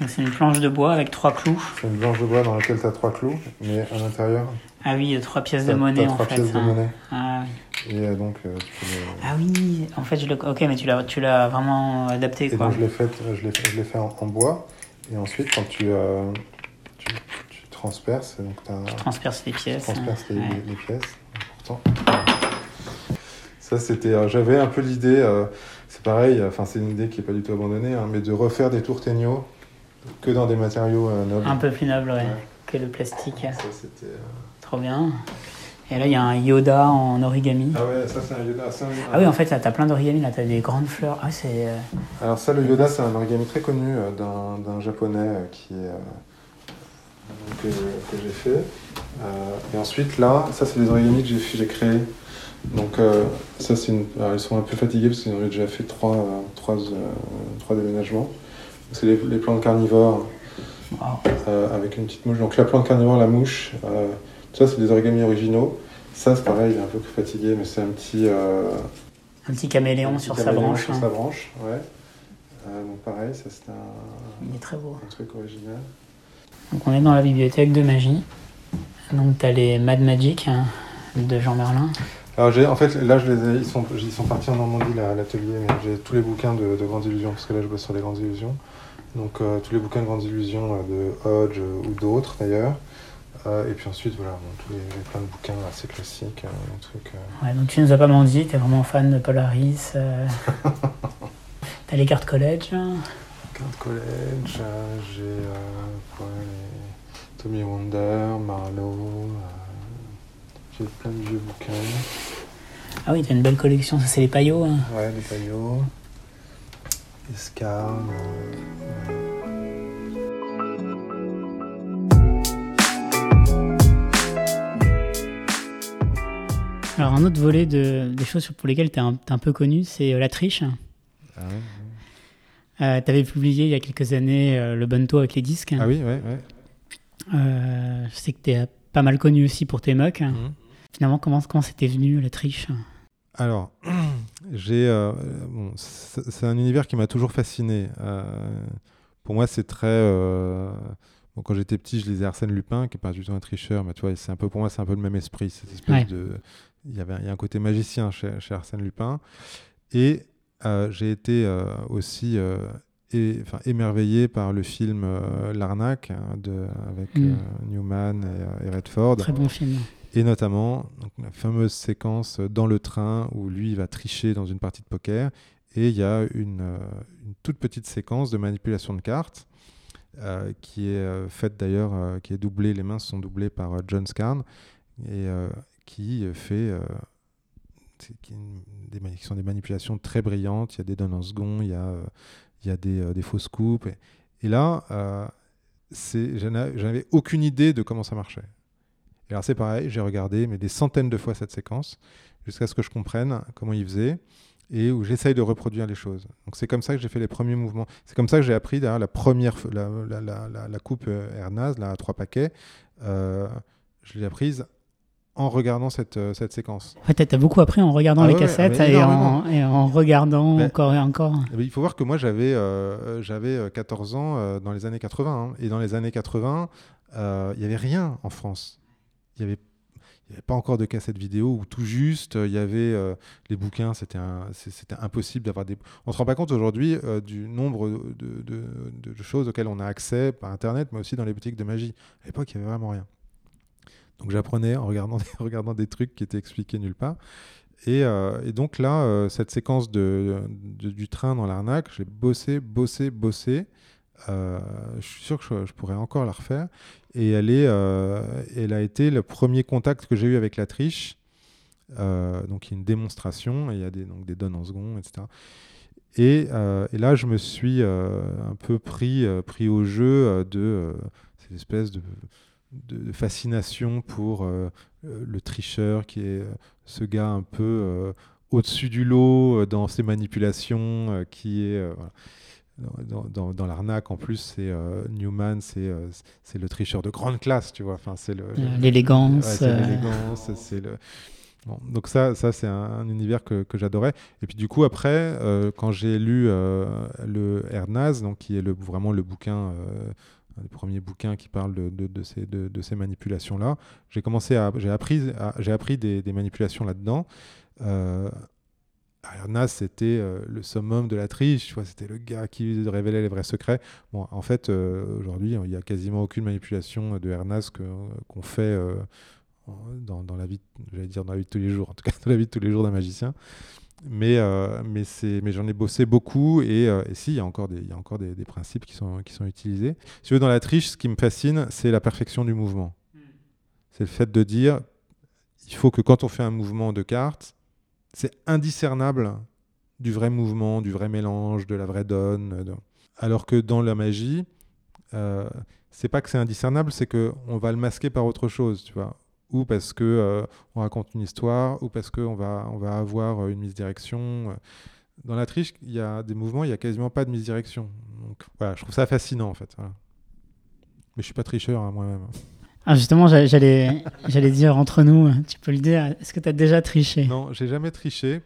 Donc c'est une planche de bois avec trois clous. C'est une blanche de bois dans laquelle tu as trois clous, mais à l'intérieur, Ah oui, euh, trois pièces de monnaie en trois fait. pièces de hein. monnaie. Ah, oui. Et euh, donc, euh, tu peux le- Ah oui, en fait, je le... ok, mais tu l'as, tu l'as vraiment adapté Et quoi. donc, je l'ai fait, je l'ai fait, je l'ai fait en, en bois. Et ensuite, quand tu, euh, tu, tu transperces, donc tu Tu transperces les pièces. transperces les, hein. Ouais. les- les pièces. Important. Ça, c'était. euh, J'avais un peu l'idée, euh, c'est pareil, enfin, c'est une idée qui n'est pas du tout abandonnée, hein, mais de refaire des tourteigneaux que dans des matériaux euh, nobles. Un peu plus noble, ouais, Ouais. que le plastique. Ça, c'était. euh, Trop bien. Et là, il y a un Yoda en origami. Ah ouais, ça, c'est un Yoda. un- Ah oui, en fait, là, t'as plein d'origami. Là, t'as des grandes fleurs. Ah, c'est. euh, Alors, ça, le Yoda, c'est un origami très connu euh, d'un d'un japonais euh, qui est. euh, que, j'ai fait. et ensuite, là, ça, c'est des origami que j'ai créés. Donc, ça, c'est une... ils sont un peu fatigués parce qu'ils ont déjà fait trois, trois, trois déménagements. C'est les, les, plantes carnivores avec une petite mouche. Donc, la plante carnivore, la mouche, ça, c'est des origami originaux. Ça, c'est pareil, il est un peu fatigué, mais c'est un petit. un petit caméléon, sur, sa branche, sur sa branche. ouais. Euh, donc pareil, ça c'est un, Il est très beau. un truc original. Donc on est dans la bibliothèque de magie. Donc tu as les Mad Magic hein, de Jean Merlin. Alors j'ai, en fait, là je les ai, ils sont, ils sont partis en Normandie à l'atelier, mais j'ai tous les bouquins de, de, Grandes Illusions, parce que là je bosse sur les Grandes Illusions. Donc euh, tous les bouquins de Grandes Illusions euh, de Hodge ou d'autres d'ailleurs. Et puis ensuite, voilà, tous les, plein de bouquins assez classiques. trucs, Ouais, donc tu nous as pas menti, tu es vraiment fan de Polaris. *laughs* T'as les cartes collège Cartes collège, j'ai euh, Tommy Wonder, Marlowe, euh, j'ai plein de vieux bouquins. Ah oui, t'as une belle collection, ça c'est les paillots. Hein. Ouais, les paillots. Escarne. Alors un autre volet de, des choses pour lesquelles tu es, un peu connu, c'est euh, la triche. Ah ouais. Euh, tu avais publié il y a quelques années euh, le Bento avec les disques. Ah oui, ouais, ouais. Euh, je sais que tu es pas mal connu aussi pour tes mocks. Mhm. Finalement, comment comment c'était venu la triche? Alors, *clears throat* j'ai bon, c'est un univers qui m'a toujours fasciné. pour moi, c'est très bon, quand j'étais petit, je lisais Arsène Lupin, qui est pas du tout un tricheur, mais tu vois, c'est un peu pour moi, c'est un peu le même esprit, cette espèce de il y avait il y a un côté magicien chez, chez Arsène Lupin et euh, j'ai été euh, aussi euh, émerveillé par le film L'arnaque hein, avec mm. Newman et, Redford. Très bon film. Et notamment la fameuse séquence dans le train où lui va tricher dans une partie de poker. Et il y a une, une toute petite séquence de manipulation de cartes qui est faite d'ailleurs, qui est doublée, les mains sont doublées par John Scarn et qui fait qui, des, sont des manipulations très brillantes. Il y a des dons en second, il y a, euh, il y a des, euh, des fausses coupes. Et, là, euh, je n'avais aucune idée de comment ça marchait. Alors c'est pareil, j'ai regardé mais des centaines de fois cette séquence jusqu'à ce que je comprenne comment il faisait et où j'essaye de reproduire les choses. Donc c'est comme ça que j'ai fait les premiers mouvements. C'est comme ça que j'ai appris d'ailleurs la première la, la, la, la coupe Ernaz, là, à trois paquets. je l'ai apprise en regardant cette, euh, cette séquence. En fait, tu as beaucoup appris en regardant ah les cassettes et, en, et, en, regardant encore et encore. il faut voir que moi, j'avais euh, j'avais 14 euh, ans dans les années 80. Hein. et dans les années 80, il n'y avait rien en France. Il n'y avait, y avait pas encore de cassettes vidéo ou tout juste. Il y avait les bouquins, c'était c'était impossible d'avoir des. On ne se rend pas compte aujourd'hui du nombre de, de, de, choses auxquelles on a accès par Internet, mais aussi dans les boutiques de magie. À l'époque, il n'y avait vraiment rien. Donc j'apprenais en regardant *laughs* regardant des trucs qui étaient expliqués nulle part. Et, euh, donc là, euh, cette séquence de, du train dans l'arnaque, j'ai bossé, bossé, bossé. Euh, je suis sûr que je, pourrais encore la refaire. Et elle, est, elle a été le premier contact que j'ai eu avec la triche. donc il y a une démonstration, et il y a des, donc, des donnes en second, etc. Et, et, là, je me suis un peu pris, pris au jeu de cette espèce de de fascination pour euh, euh, le tricheur, qui est euh, ce gars un peu au-dessus du lot dans ses manipulations, qui est... Dans, dans, l'arnaque, en plus, c'est Newman, c'est c'est le tricheur de grande classe, tu vois. Enfin, c'est l'élégance. l'élégance, c'est le. donc ça, ça c'est un, univers que, que j'adorais. Et puis du coup, après, quand j'ai lu le Ernaz, donc qui est le, vraiment le bouquin un des premiers bouquins qui parle de, ces, manipulations-là. J'ai commencé j'ai appris, des, manipulations là-dedans. Euh, Ernaz, c'était euh, le summum de la triche, c'était le gars qui révélait les vrais secrets. Bon, en fait, euh, aujourd'hui, il n'y a quasiment aucune manipulation de Ernaz qu'on fait euh, dans, la vie, j'allais dire dans la vie de tous les jours, en tout cas dans la vie de tous les jours d'un magicien. Mais, euh, mais, mais j'en ai bossé beaucoup et, euh, et si, il y a encore, des, il y a encore des, des, principes qui sont, qui sont utilisés. Si veux, dans la triche, ce qui me fascine, c'est la perfection du mouvement. Hmm. C'est le fait de dire, il faut que quand on fait un mouvement de carte, c'est indiscernable du vrai mouvement, du vrai mélange, de la vraie donne. Alors que dans la magie, euh, c'est pas que c'est indiscernable, c'est que on va le masquer par autre chose, tu vois. Ou parce que euh, on raconte une histoire, ou parce qu'on va, on va avoir une misdirection. Dans la triche, il y a des mouvements, il y a quasiment pas de misdirection. Donc voilà, je trouve ça fascinant en fait. Mais je suis pas tricheur hein, moi-même. Ah, justement, j'allais, j'allais dire entre nous, tu peux le dire, est-ce que tu as déjà triché? Non, j'ai jamais triché.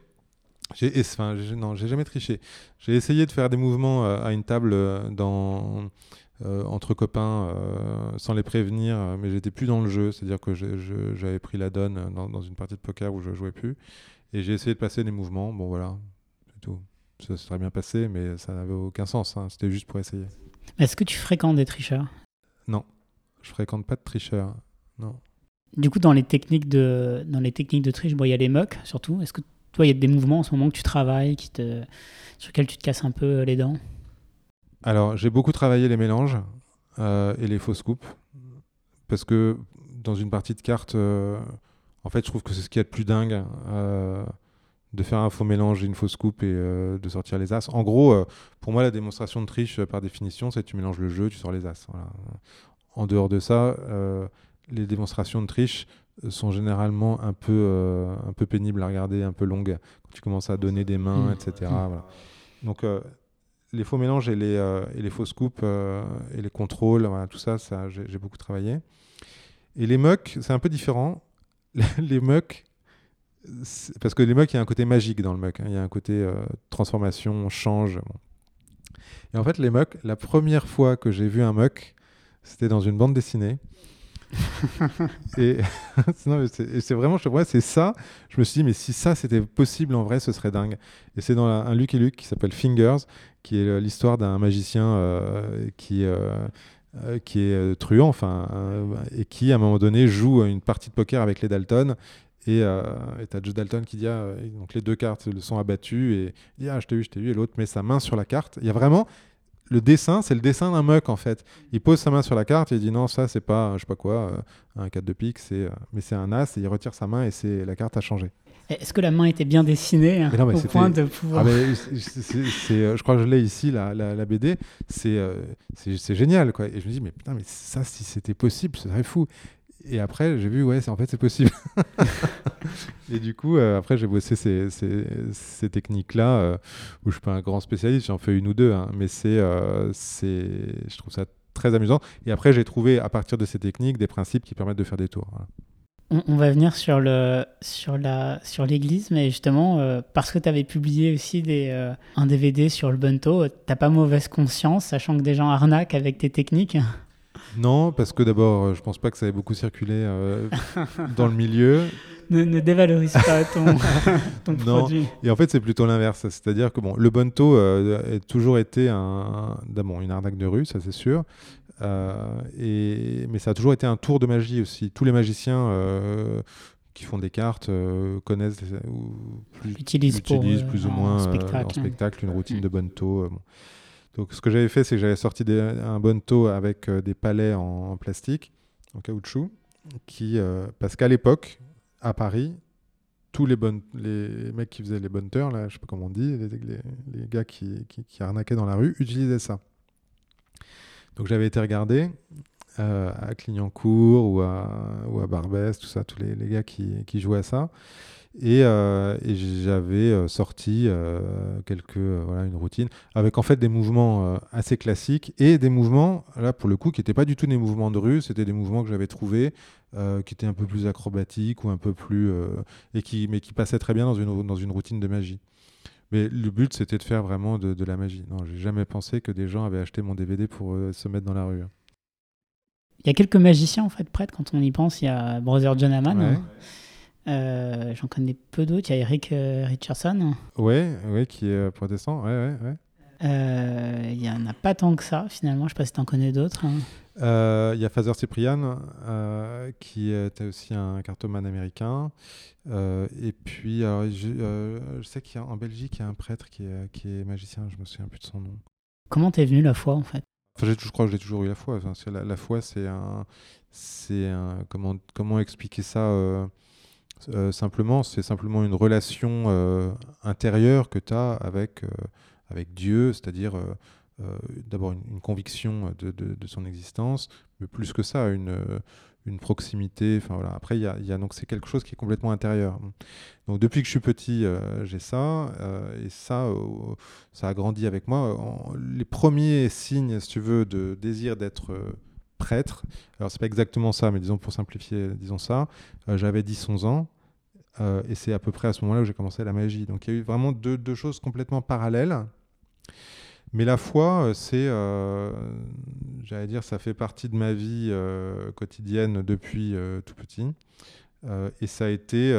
J'ai, enfin, non, j'ai jamais triché. J'ai essayé de faire des mouvements euh, à une table euh, dans, euh, entre copains sans les prévenir, mais j'étais plus dans le jeu. C'est-à-dire que j'avais pris la donne dans, une partie de poker où je jouais plus. Et j'ai essayé de passer des mouvements. Bon, voilà, c'est tout. Ça très bien passé, mais ça n'avait aucun sens. Hein. C'était juste pour essayer. Est-ce que tu fréquentes des tricheurs? Non. Je fréquente pas de tricheurs, non. Du coup, dans les techniques de, dans les techniques de triche, il y a les mucks surtout. Est-ce que toi, il y a des mouvements en ce moment que tu travailles, qui te, sur lesquels tu te casses un peu les dents? Alors, j'ai beaucoup travaillé les mélanges euh, et les fausses coupes. Parce que dans une partie de cartes, euh, en fait, je trouve que c'est ce qui est le plus dingue. Euh, de faire un faux mélange et une fausse coupe et de sortir les as. En gros, pour moi, la démonstration de triche, par définition, c'est tu mélanges le jeu, tu sors les as. En dehors de ça, les démonstrations de triche sont généralement un peu, un peu pénibles à regarder, un peu longues, quand tu commences à donner des mains, etc. Donc, les faux mélanges et les, et les fausses coupes et les contrôles, tout ça, j'ai beaucoup travaillé. Et les mucks, c'est un peu différent. *laughs* les mucks, parce que les mucks, il y a un côté magique dans le muck. Hein. Il y a un côté transformation, change. Et en fait, les mucks, la première fois que j'ai vu un muck, c'était dans une bande dessinée. *laughs* *laughs* et c'est vraiment, je c'est ça. Je me suis dit, mais si ça c'était possible en vrai, ce serait dingue. Et c'est dans un Lucky Luke qui s'appelle Fingers, qui est l'histoire d'un magicien euh, qui, euh, euh, qui est truand, enfin, et qui à un moment donné joue une partie de poker avec les Dalton. Et tu as Joe Dalton qui dit, ah, donc les deux cartes sont abattues, et il dit, ah, je t'ai eu, je t'ai eu, et l'autre met sa main sur la carte. Il y a vraiment le dessin, c'est le dessin d'un muck en fait. Il pose sa main sur la carte et il dit non, ça c'est pas, je sais pas quoi, euh, un 4 de pique, c'est, euh, mais c'est un as et il retire sa main et c'est la carte a changé. Est-ce que la main était bien dessinée hein, au point de pouvoir. Ah, euh, je crois que je l'ai ici, la, la, BD. C'est, c'est, génial. Quoi. Et je me dis, mais putain, mais ça, si c'était possible, ce serait fou. Et après, j'ai vu, ouais, en fait, c'est possible. *laughs* et du coup, euh, après, j'ai bossé ces, ces, techniques-là, euh, où je suis pas un grand spécialiste, j'en fais une ou deux, hein, mais c'est, euh, c'est, je trouve ça très amusant. Et après, j'ai trouvé, à partir de ces techniques, des principes qui permettent de faire des tours. On, va venir sur, le, sur, la, sur l'église, mais justement, parce que tu avais publié aussi des, un DVD sur le bento, t'as pas mauvaise conscience, sachant que des gens arnaquent avec tes techniques? Non, parce que d'abord, euh, je pense pas que ça ait beaucoup circulé euh, *laughs* dans le milieu. Ne, dévalorise pas ton, *laughs* produit. Et en fait, c'est plutôt l'inverse. C'est-à-dire que bon, le bonto euh, a toujours été un, d'abord une arnaque de rue, ça c'est sûr. et, mais ça a toujours été un tour de magie aussi. Tous les magiciens qui font des cartes connaissent ou utilisent, plus ou moins en spectacle, une routine de bonto. Bon. Donc, ce que j'avais fait, c'est que j'avais sorti un bonto avec euh, des palets en, plastique, en caoutchouc, qui, euh, parce qu'à l'époque, à Paris, tous les, mecs qui faisaient les bunters, là, je sais pas comment on dit, les, gars qui, qui, arnaquaient dans la rue, utilisaient ça. Donc j'avais été regarder euh, à Clignancourt ou à, ou Barbès, tout ça, tous les, gars qui, jouaient à ça. Euh, et, j'avais euh, sorti euh, quelques, voilà, une routine avec en fait des mouvements assez classiques et des mouvements, là pour le coup, qui n'étaient pas du tout des mouvements de rue, c'était des mouvements que j'avais trouvés qui étaient un peu plus acrobatiques ou un peu plus. et qui, mais qui passaient très bien dans une, dans une routine de magie. Mais le but, c'était de faire vraiment de, la magie. Non, j'ai jamais pensé que des gens avaient acheté mon DVD pour se mettre dans la rue. Il y a quelques magiciens en fait prêts quand on y pense. Il y a Brother John Hammond. Euh, j'en connais peu d'autres. Il y a Eric euh, Richardson. Oui, ouais, qui est euh, protestant. Ouais, ouais, ouais. Il n'y en a pas tant que ça, finalement. Je ne sais pas si tu en connais d'autres. Hein. Il y a Father Cyprian, qui était aussi un cartoman américain. et puis, je, je, sais qu'en Belgique, il y a un prêtre qui est, qui est magicien. Je me souviens plus de son nom. Comment t'es venu la foi, en fait? Enfin, je crois que j'ai toujours eu la foi. Enfin, la, la, foi, c'est un, un, comment, comment expliquer ça euh, simplement, c'est simplement une relation euh, intérieure que tu as avec, euh, avec Dieu, c'est-à-dire d'abord une, conviction de, de, son existence, mais plus que ça, une, une proximité. Voilà. Après, y a, y a, c'est quelque chose qui est complètement intérieur. Donc depuis que je suis petit, j'ai ça et ça, ça a grandi avec moi. les premiers signes, si tu veux, de désir d'être prêtre. Alors c'est pas exactement ça, mais disons pour simplifier, disons ça. J'avais 10-11 ans. et c'est à peu près à ce moment-là où j'ai commencé la magie. Donc il y a eu vraiment deux, choses complètement parallèles. Mais la foi, euh, c'est, euh, j'allais dire, ça fait partie de ma vie euh, quotidienne depuis tout petit. Et ça a été,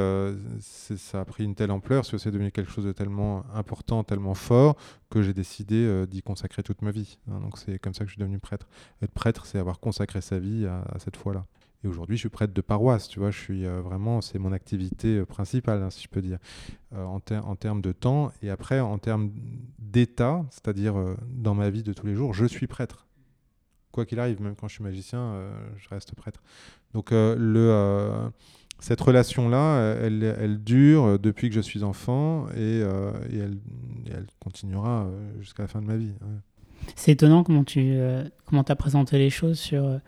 ça a pris une telle ampleur, parce que c'est devenu quelque chose de tellement important, tellement fort, que j'ai décidé d'y consacrer toute ma vie. Hein. donc c'est comme ça que je suis devenu prêtre. Être prêtre, c'est avoir consacré sa vie à cette foi-là. Et aujourd'hui, je suis prêtre de paroisse, tu vois, je suis euh, vraiment, c'est mon activité euh, principale, hein, si je peux dire, euh, en, termes de temps. Et après, en termes d'état, c'est-à-dire dans ma vie de tous les jours, je suis prêtre. Quoi qu'il arrive, même quand je suis magicien, je reste prêtre. Donc, le, cette relation-là, elle, dure depuis que je suis enfant et, et, elle, continuera jusqu'à la fin de ma vie. C'est étonnant comment tu comment as présenté les choses sur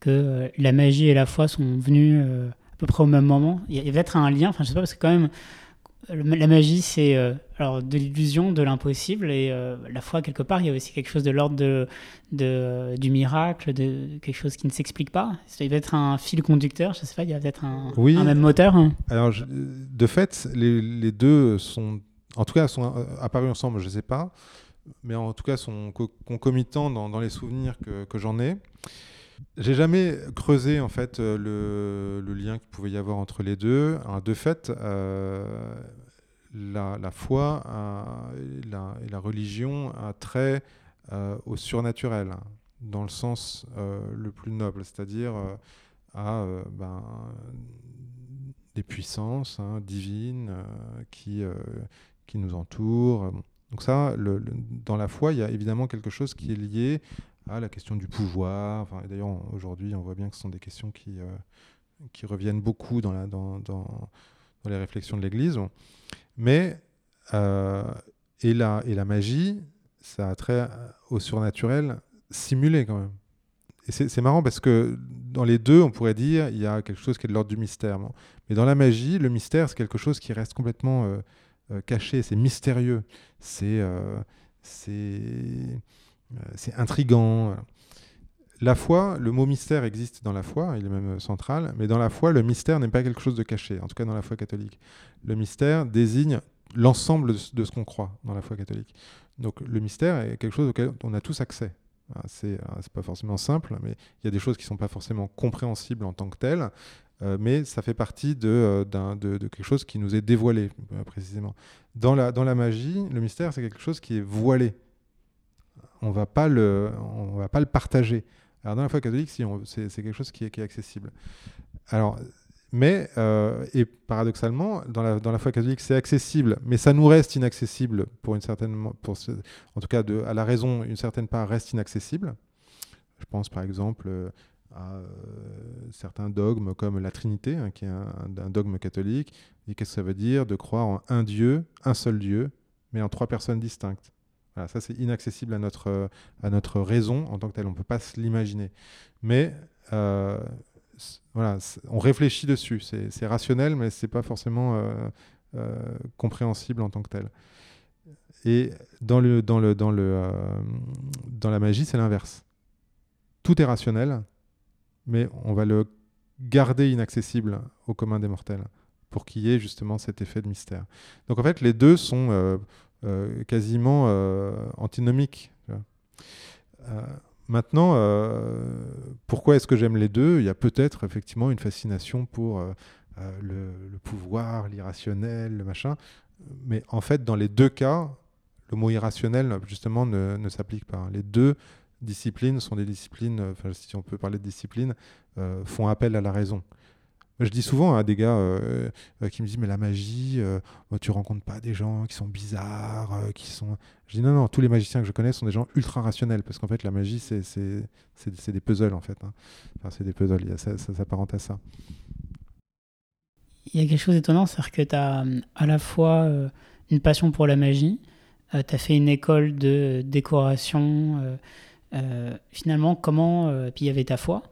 que euh, la magie et la foi sont venues euh, à peu près au même moment. Il y a peut-être un lien, enfin je sais pas, parce que quand même, la magie, c'est euh, alors de l'illusion, de l'impossible, et la foi, quelque part, il y a aussi quelque chose de l'ordre de, de, du miracle, de quelque chose qui ne s'explique pas. Il y a peut-être un fil conducteur, je sais pas, il y a peut-être un, un, même moteur. Hein. Alors, de fait, les, les, deux sont, en tout cas, sont apparus ensemble, je ne sais pas, mais en tout cas, sont concomitants dans, dans les souvenirs que, que j'en ai. J'ai jamais creusé en fait euh, le, lien qu'il pouvait y avoir entre les deux. de fait, euh, la, foi et, la, religion a trait euh, au surnaturel, dans le sens le plus noble, c'est-à-dire à ben, des puissances hein, divines qui, qui nous entourent. Donc ça, dans la foi, il y a évidemment quelque chose qui est lié la question du pouvoir. D'ailleurs, aujourd'hui, on voit bien que ce sont des questions qui, euh, reviennent beaucoup dans, les réflexions de l'Église. Mais, euh, et, la, magie, ça a trait au surnaturel simulé quand même. Et c'est marrant parce que dans les deux, on pourrait dire il y a quelque chose qui est de l'ordre du mystère. Mais dans la magie, le mystère, c'est quelque chose qui reste complètement euh, caché, c'est mystérieux. C'est. C'est intrigant. La foi, le mot mystère existe dans la foi, il est même central, mais dans la foi, le mystère n'est pas quelque chose de caché, en tout cas dans la foi catholique. Le mystère désigne l'ensemble de ce qu'on croit dans la foi catholique. Donc le mystère est quelque chose auquel on a tous accès. C'est pas forcément simple, mais il y a des choses qui ne sont pas forcément compréhensibles en tant que telles, euh, mais ça fait partie de, euh, de, quelque chose qui nous est dévoilé, précisément. Dans la, dans la magie, le mystère, c'est quelque chose qui est voilé, on va pas le, on va pas le partager. Alors dans la foi catholique, si c'est, quelque chose qui est, est, accessible. Alors, mais euh, et paradoxalement, dans la, dans la foi catholique, c'est accessible, mais ça nous reste inaccessible pour une certaine, pour en tout cas de, à la raison, une certaine part reste inaccessible. Je pense par exemple euh, à euh, certains dogmes comme la Trinité, hein, qui est un, un, dogme catholique. Et qu'est-ce que ça veut dire de croire en un Dieu, un seul Dieu, mais en trois personnes distinctes? Ça, c'est inaccessible à notre, euh, à notre raison en tant que telle. On ne peut pas se l'imaginer. Mais euh, voilà, on réfléchit dessus. C'est rationnel, mais ce n'est pas forcément euh, compréhensible en tant que tel. Et dans, le, dans, le, dans, le, dans la magie, c'est l'inverse. Tout est rationnel, mais on va le garder inaccessible au commun des mortels pour qu'il y ait justement cet effet de mystère. Donc en fait, les deux sont quasiment euh, antinomique. Euh, maintenant, pourquoi est-ce que j'aime les deux? Il y a peut-être effectivement une fascination pour le, pouvoir, l'irrationnel, le machin. Mais en fait, dans les deux cas, le mot irrationnel, justement, ne, s'applique pas. Les deux disciplines sont des disciplines, si on peut parler de disciplines, font appel à la raison. Je dis souvent à des gars euh, euh, qui me disent mais la magie, euh, tu rencontres pas des gens qui sont bizarres, qui sont. Je dis non non, tous les magiciens que je connais sont des gens ultra rationnels parce qu'en fait la magie c'est des puzzles en fait. Hein. Enfin c'est des puzzles, ça, ça s'apparente à ça. Il y a quelque chose d'étonnant, c'est-à-dire que tu as à la fois une passion pour la magie, tu as fait une école de décoration. finalement, comment. puis il y avait ta foi.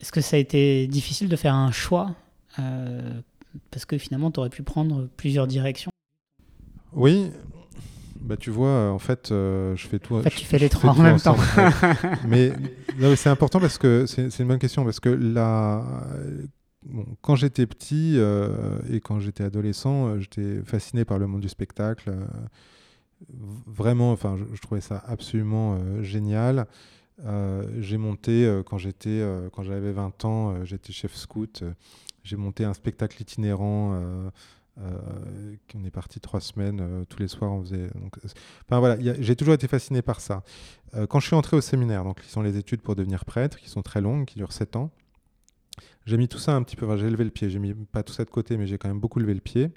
Est-ce que ça a été difficile de faire un choix Parce que finalement, tu aurais pu prendre plusieurs directions? Oui, bah, tu vois, en fait, je fais tout. En fait, tu fais les trois en même temps. *laughs* mais, c'est important parce que c'est une bonne question parce que la, quand j'étais petit euh, et quand j'étais adolescent, euh, j'étais fasciné par le monde du spectacle. Euh, vraiment, enfin, je, trouvais ça absolument génial. J'ai monté quand j'étais, quand j'avais 20 ans, j'étais chef scout. j'ai monté un spectacle itinérant. on est parti trois semaines, tous les soirs on faisait. Enfin, voilà, j'ai toujours été fasciné par ça. quand je suis entré au séminaire, donc qui sont les études pour devenir prêtre, qui sont très longues, qui durent 7 ans, j'ai mis tout ça un petit peu, j'ai levé le pied, j'ai mis pas tout ça de côté, mais j'ai quand même beaucoup levé le pied.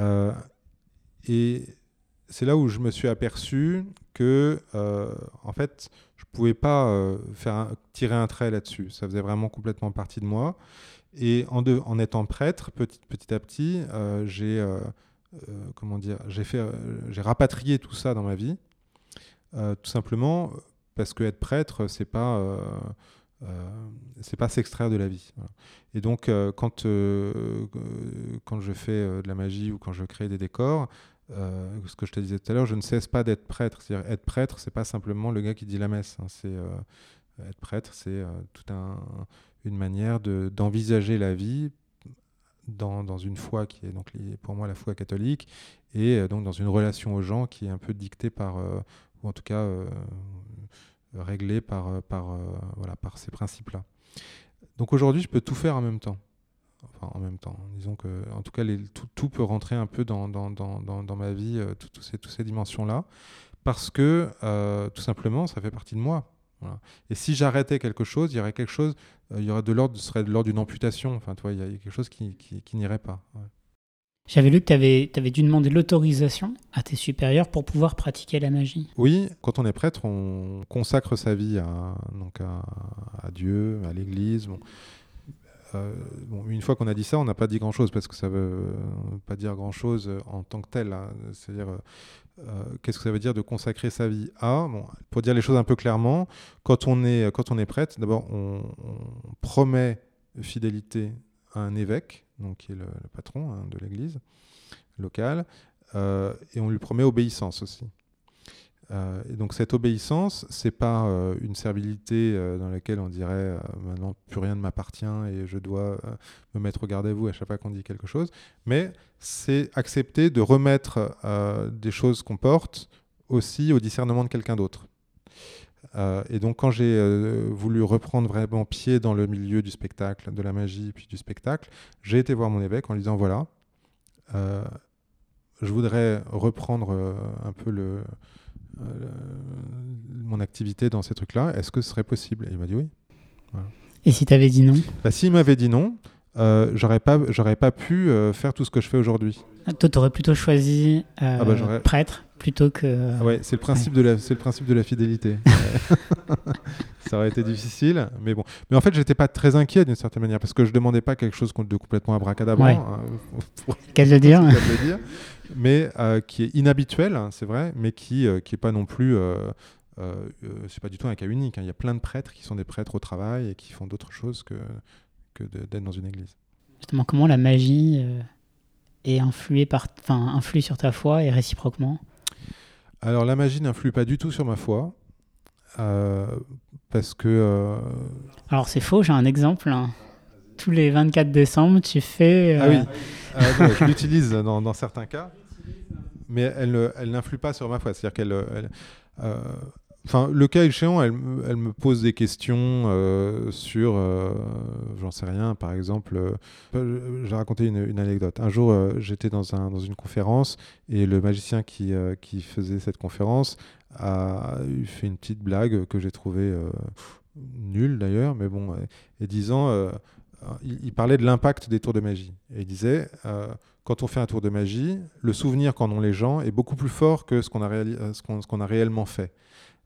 Euh, et c'est là où je me suis aperçu que, euh, en fait, pouvais pas euh, faire tirer un trait là-dessus. Ça faisait vraiment complètement partie de moi. Et en, étant prêtre, petit, à petit, j'ai comment dire, j'ai rapatrié tout ça dans ma vie, tout simplement parce que être prêtre, c'est pas euh, c'est pas s'extraire de la vie. Et donc, euh, quand, euh, quand je fais de la magie ou quand je crée des décors, ce que je te disais tout à l'heure, je ne cesse pas d'être prêtre. C'est-à-dire, être prêtre, c'est pas simplement le gars qui dit la messe. Hein. c'est être prêtre, c'est toute un, une manière d'envisager la vie dans, une foi qui est donc pour moi la foi catholique et donc dans une relation aux gens qui est un peu dictée par, ou en tout cas réglé par, euh, euh, ces principes-là. Donc aujourd'hui, je peux tout faire en même temps. Enfin, en même temps. Disons que, en tout cas, les, tout, tout, peut rentrer un peu dans, dans, dans, dans ma vie, euh, toutes ces, dimensions-là, parce que tout simplement, ça fait partie de moi. Voilà. Et si j'arrêtais quelque chose, il y aurait quelque chose, il y aurait de l'ordre, serait de l'ordre d'une amputation. Enfin, toi, il y a quelque chose qui, qui, qui n'irait pas. J'avais lu que tu avais, avais, dû demander l'autorisation à tes supérieurs pour pouvoir pratiquer la magie. Oui, quand on est prêtre, on consacre sa vie à, donc à, à Dieu, à l'Église. Bon. Euh, une fois qu'on a dit ça, on n'a pas dit grand-chose parce que ça veut pas dire grand-chose en tant que tel. Hein. C'est-à-dire, euh, qu'est-ce que ça veut dire de consacrer sa vie à? Pour dire les choses un peu clairement, quand on est, quand d'abord, on, promet fidélité à un évêque donc qui est le, patron hein, de l'église locale, euh, et on lui promet obéissance aussi. Euh, et donc cette obéissance, c'est pas euh, une servilité dans laquelle on dirait maintenant plus rien ne m'appartient et je dois me mettre au garde à vous à chaque fois qu'on dit quelque chose, mais c'est accepter de remettre des choses qu'on porte aussi au discernement de quelqu'un d'autre. Euh, et donc quand j'ai euh, voulu reprendre vraiment pied dans le milieu du spectacle, de la magie, puis du spectacle, j'ai été voir mon évêque en lui disant, voilà, euh, je voudrais reprendre un peu le, mon activité dans ces trucs-là, est-ce que ce serait possible? Et il m'a dit oui. Et si tu avais dit non? Bah, S'il m'avait dit non, j'aurais pas, j'aurais pas pu faire tout ce que je fais aujourd'hui. Ah, toi, tu aurais plutôt choisi ah bah, prêtre plutôt que. Ah ouais, c'est le principe de la, c'est le principe de la fidélité. *laughs* *laughs* ça aurait été difficile, mais bon. Mais en fait, j'étais pas très inquiet d'une certaine manière parce que je demandais pas quelque chose de complètement abracadabrant. Ouais. Hein, Qu'est-ce le dire, dire Mais euh, qui est inhabituel, hein, c'est vrai, mais qui euh, qui pas non plus. Euh, c'est pas du tout un cas unique. Hein. Il y a plein de prêtres qui sont des prêtres au travail et qui font d'autres choses que que d'être dans une église. Justement, comment la magie est influée par, enfin, influe sur ta foi et réciproquement? Alors la magie n'influe pas du tout sur ma foi. Euh, parce que... Euh, Alors c'est faux, j'ai un exemple. Hein. Tous les 24 décembre, tu fais... Ah oui, euh, je l'utilise dans, certains cas, mais elle, elle n'influe pas sur ma foi. C'est-à-dire qu'elle... Enfin, le cas échéant, elle, elle, me pose des questions euh, sur, euh, j'en sais rien, par exemple, euh, j'ai raconté une, une, anecdote. Un jour, j'étais dans, un, dans une conférence et le magicien qui, qui faisait cette conférence a fait une petite blague que j'ai trouvée nulle d'ailleurs, mais bon, et disant, il, parlait de l'impact des tours de magie. Et il disait, quand on fait un tour de magie, le souvenir qu'en ont les gens est beaucoup plus fort que ce qu'on a, a réellement fait.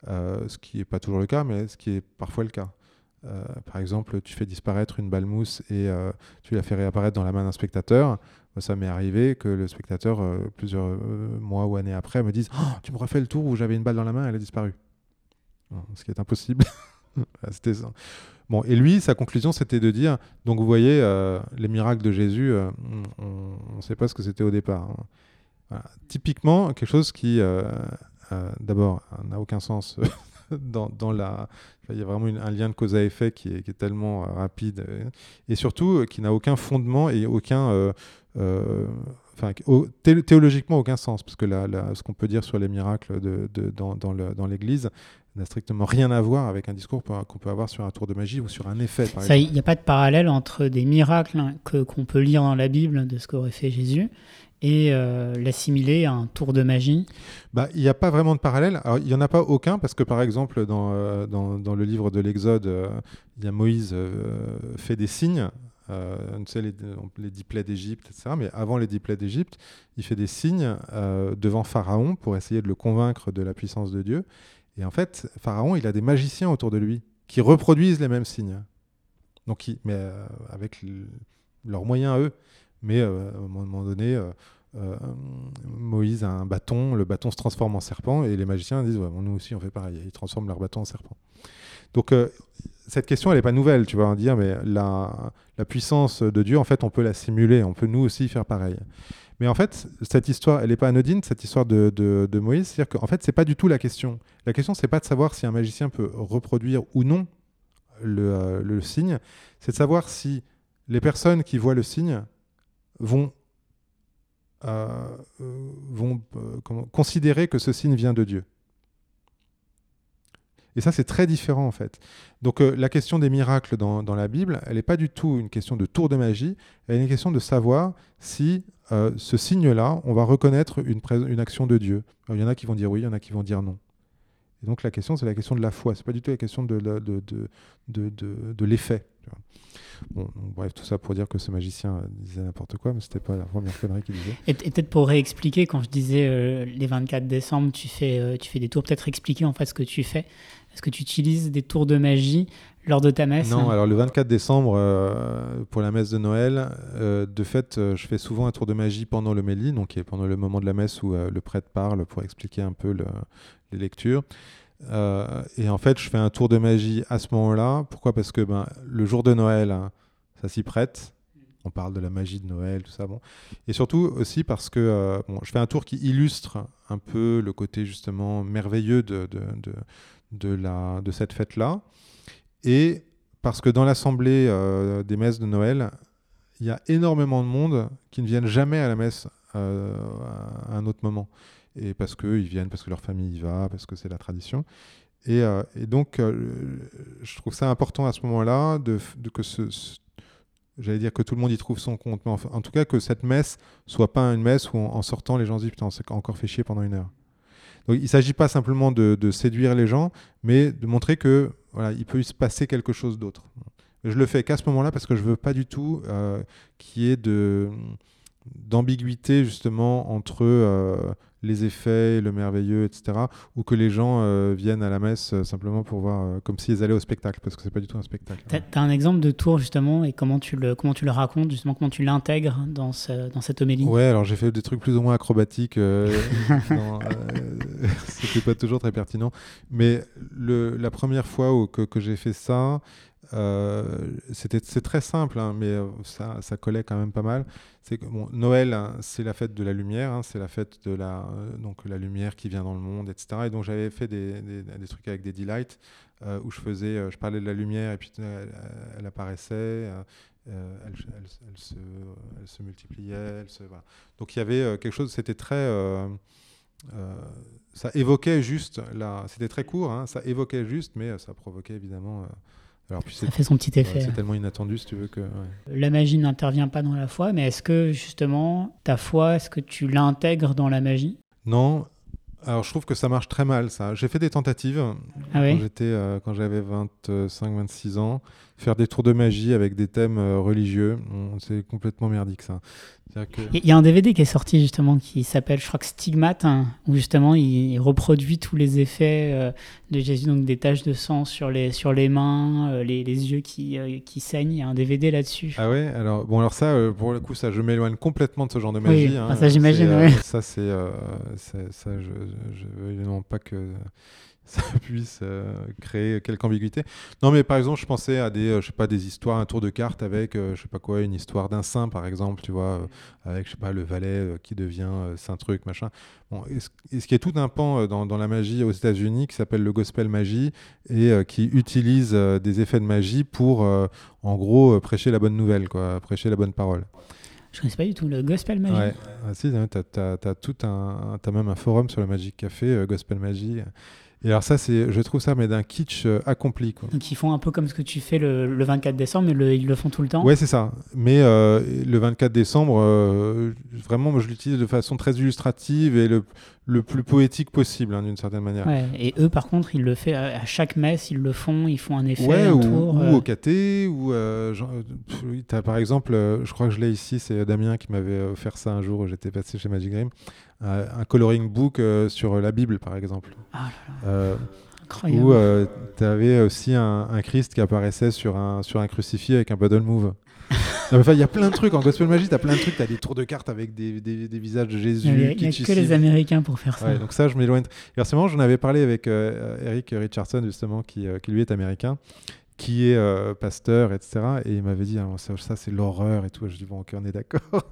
Euh, ce qui n'est pas toujours le cas, mais ce qui est parfois le cas. par exemple, tu fais disparaître une balmousse et tu la fais réapparaître dans la main d'un spectateur. Ça m'est arrivé que le spectateur, plusieurs mois ou années après, me dise oh, Tu me refais le tour où j'avais une balle dans la main, elle a disparu. Ce qui est impossible. *laughs* C'était ça. Bon, et lui, sa conclusion, c'était de dire, donc vous voyez, euh, les miracles de Jésus, euh, on ne sait pas ce que c'était au départ. Hein. Typiquement, quelque chose qui, euh, d'abord, n'a aucun sens *laughs* dans, dans, la... Il y a vraiment un lien de cause à effet qui est, tellement rapide, et surtout qui n'a aucun fondement et aucun... Enfin, théologiquement aucun sens, parce que ce qu'on peut dire sur les miracles de, de, dans l'Église n'a strictement rien à voir avec un discours qu'on peut avoir sur un tour de magie ou sur un effet. Il n'y a pas de parallèle entre des miracles que, qu'on peut lire dans la Bible de ce qu'aurait fait Jésus et euh, l'assimiler à un tour de magie bah, Il n'y a pas vraiment de parallèle. Alors, il n'y en a pas aucun, parce que par exemple, dans, euh, dans, dans le livre de l'Exode, euh, il y a Moïse fait des signes. tu sais, les, les dix plaies d'Égypte, etc. Mais avant les dix plaies d'Égypte, il fait des signes devant Pharaon pour essayer de le convaincre de la puissance de Dieu. Et en fait, Pharaon, il a des magiciens autour de lui qui reproduisent les mêmes signes. Donc, mais euh, avec leurs moyens eux. Mais euh, à un moment donné, euh, Moïse a un bâton, le bâton se transforme en serpent, et les magiciens disent nous aussi on fait pareil, ils transforment leur bâton en serpent. Donc cette question, elle n'est pas nouvelle, tu vas dire, mais la, puissance de Dieu, en fait, on peut la simuler, on peut nous aussi faire pareil. Mais en fait, cette histoire, elle n'est pas anodine, cette histoire de, Moïse. C'est-à-dire qu'en fait, c'est pas du tout la question. La question, c'est pas de savoir si un magicien peut reproduire ou non le, euh, signe. C'est de savoir si les personnes qui voient le signe vont, euh, euh, considérer que ce signe vient de Dieu. Et ça, c'est très différent en fait. Donc la question des miracles dans, la Bible, elle n'est pas du tout une question de tour de magie, elle est une question de savoir si euh, ce signe-là, on va reconnaître une, action de Dieu. il y en a qui vont dire oui, il y en a qui vont dire non. Et donc la question, c'est la question de la foi. C'est pas du tout la question de, l'effet. Bon, bref, tout ça pour dire que ce magicien disait n'importe quoi, mais c'était pas la première connerie qu'il disait. Et, peut-être pour réexpliquer, quand je disais euh, les 24 décembre, euh, tu fais des tours, peut-être expliquer en fait ce que tu fais. Est-ce que tu utilises des tours de magie lors de ta messe Non, alors le 24 décembre, euh, pour la messe de Noël, de fait, je fais souvent un tour de magie pendant le méli, donc pendant le moment de la messe où le prêtre parle pour expliquer un peu les lectures. Euh, et en fait, je fais un tour de magie à ce moment-là. Pourquoi? Parce que ben, le jour de Noël, hein, ça s'y prête. On parle de la magie de Noël, tout ça. Bon. Et surtout aussi parce que euh, bon, je fais un tour qui illustre un peu le côté justement merveilleux de, de, de la, de cette fête-là. Et parce que dans l'assemblée euh, des messes de Noël, il y a énormément de monde qui ne viennent jamais à la messe à un autre moment et parce qu'ils viennent, parce que leur famille y va, parce que c'est la tradition. Et, euh, et donc, euh, je trouve ça important à ce moment-là de, que ce, j'allais dire que tout le monde y trouve son compte, mais en, tout cas que cette messe soit pas une messe où en, sortant les gens se disent putain, on s'est encore fait chier pendant une heure. Donc il ne s'agit pas simplement de, séduire les gens, mais de montrer que voilà, il peut se passer quelque chose d'autre. Je le fais qu'à ce moment-là parce que je veux pas du tout euh, qu'il y ait d'ambiguïté justement entre euh, les effets, le merveilleux, etc. Ou que les gens euh, viennent à la messe euh, simplement pour voir, comme s'ils allaient au spectacle, parce que c'est pas du tout un spectacle. Tu as, un exemple de tour justement, et comment tu le, comment tu le racontes, justement, comment tu l'intègres dans, ce, dans cette homélie? Ouais, alors j'ai fait des trucs plus ou moins acrobatiques, *laughs* c'était pas toujours très pertinent. Mais le, la première fois où, que, que j'ai fait ça, euh, c'est très simple, hein, mais euh, ça, ça, collait quand même pas mal. C'est bon, Noël, hein, c'est la fête de la lumière, hein, c'est la fête de la, euh, donc la lumière qui vient dans le monde, etc. Et donc j'avais fait des, des, trucs avec des delights où je faisais, je parlais de la lumière et puis elle, apparaissait. Elle, elle, se, elle, se, multipliait. Se, voilà. Donc il y avait quelque chose, c'était très. ça évoquait juste, c'était très court, ça évoquait juste, mais ça provoquait évidemment ça fait son petit effet. c'est tellement inattendu, si tu veux que. La magie n'intervient pas dans la foi, mais est-ce que justement ta foi, est-ce que tu l'intègres dans la magie? Non. Alors, je trouve que ça marche très mal, ça. J'ai fait des tentatives ah quand j'étais, euh, quand j'avais 25-26 ans, faire des tours de magie avec des thèmes euh, religieux. c'est complètement merdique, ça. Il y a un DVD qui est sorti justement qui s'appelle, je crois que Stigmate, hein, où justement il reproduit tous les effets euh, de Jésus, donc des taches de sang sur les, sur les mains, les, les, yeux qui, qui saignent. Il y a un DVD là-dessus. Ah ouais? Alors, bon, alors ça, pour le coup, ça, je m'éloigne complètement de ce genre de magie. Oui, hein. ça j'imagine. Ça, c'est. ça, je, je veux non pas que ça *laughs* puisse euh, créer quelque ambiguïté. Non, mais par exemple, je pensais à des, euh, je sais pas, des histoires, un tour de carte avec, euh, je sais pas quoi, une histoire d'un saint, par exemple, tu vois, avec, je sais pas, le valet qui devient saint truc, machin. Bon, est-ce, qu'il y a tout un pan dans, dans, la magie aux États-Unis qui s'appelle le gospel magie et qui utilise des effets de magie pour, en gros, prêcher la bonne nouvelle, quoi, prêcher la bonne parole? Je connais pas du tout le Gospel Magie. Ouais, ah, si, tu as, tout un, as même un forum sur le Magic Café, Gospel Magie. Et alors ça, c'est, je trouve ça, mais d'un kitsch euh, accompli. Quoi. Donc ils font un peu comme ce que tu fais le, 24 décembre, mais ils le font tout le temps. Ouais, c'est ça. Mais euh, le 24 décembre, euh, vraiment, moi, je l'utilise de façon très illustrative et le, le plus poétique possible, hein, d'une certaine manière. Ouais, et eux, par contre, ils le font à chaque messe, ils le font, ils font un effet, ouais, un ou, tour. Ou au KT, ou as, par exemple, je crois que je l'ai ici, c'est Damien qui m'avait offert ça un jour où j'étais passé chez Magic Game un coloring book euh, sur la Bible, par exemple. Ah euh, où euh, tu avais aussi un, Christ qui apparaissait sur un, sur un crucifix avec un paddle move. Il y a plein de trucs en Gospel Magie, tu as plein de trucs, tu as des tours de cartes avec des, des, des visages de Jésus. Il n'y a, que les Américains pour faire ça. donc ça, je m'éloigne. Forcément, j'en avais parlé avec Eric Richardson, justement, qui, qui, lui est américain, qui est pasteur, etc. Et il m'avait dit, ah, ça, ça c'est l'horreur et tout. Je dis, bon, ok, on est d'accord. *laughs*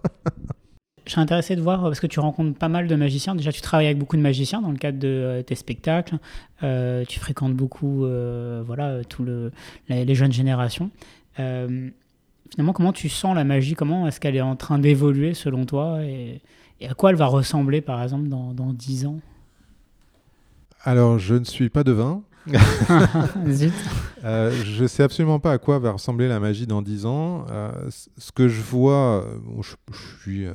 Je serais intéressé de voir, parce que tu rencontres pas mal de magiciens. Déjà, tu travailles avec beaucoup de magiciens dans le cadre de euh, tes spectacles. Euh, tu fréquentes beaucoup euh, voilà, tout le, les jeunes générations. Finalement, comment tu sens la magie? Comment est-ce qu'elle est en train d'évoluer selon toi? Et, à quoi elle va ressembler, par exemple, dans, dans 10 ans? Alors, je ne suis pas devin. *laughs* *laughs* Zut. Euh, je sais absolument pas à quoi va ressembler la magie dans 10 ans. Euh, ce que je vois, je, je, suis, euh,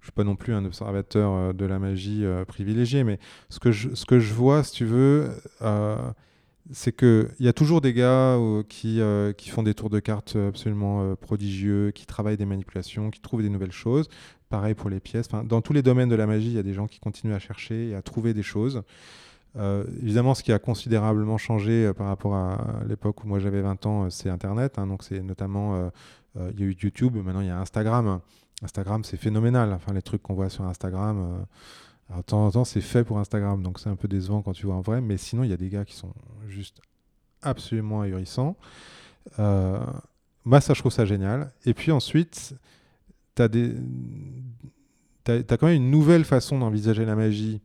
je suis pas non plus un observateur de la magie privilégié, mais ce que, je, ce que je vois, si tu veux, c'est qu'il y a toujours des gars qui, qui font des tours de cartes absolument prodigieux, qui travaillent des manipulations, qui trouvent des nouvelles choses. Pareil pour les pièces. Dans tous les domaines de la magie, il y a des gens qui continuent à chercher et à trouver des choses. Euh, évidemment, ce qui a considérablement changé euh, par rapport à l'époque où moi j'avais 20 ans, euh, c'est Internet. Hein, donc, c'est notamment, il y a eu YouTube, maintenant il y a Instagram. Instagram, c'est phénoménal. Les trucs qu'on voit sur Instagram, alors, de temps en temps, c'est fait pour Instagram. Donc, c'est un peu décevant quand tu vois en vrai. Mais sinon, il y a des gars qui sont juste absolument ahurissants. moi, ça, je trouve ça génial. Et puis ensuite, tu as, quand même une nouvelle façon d'envisager la magie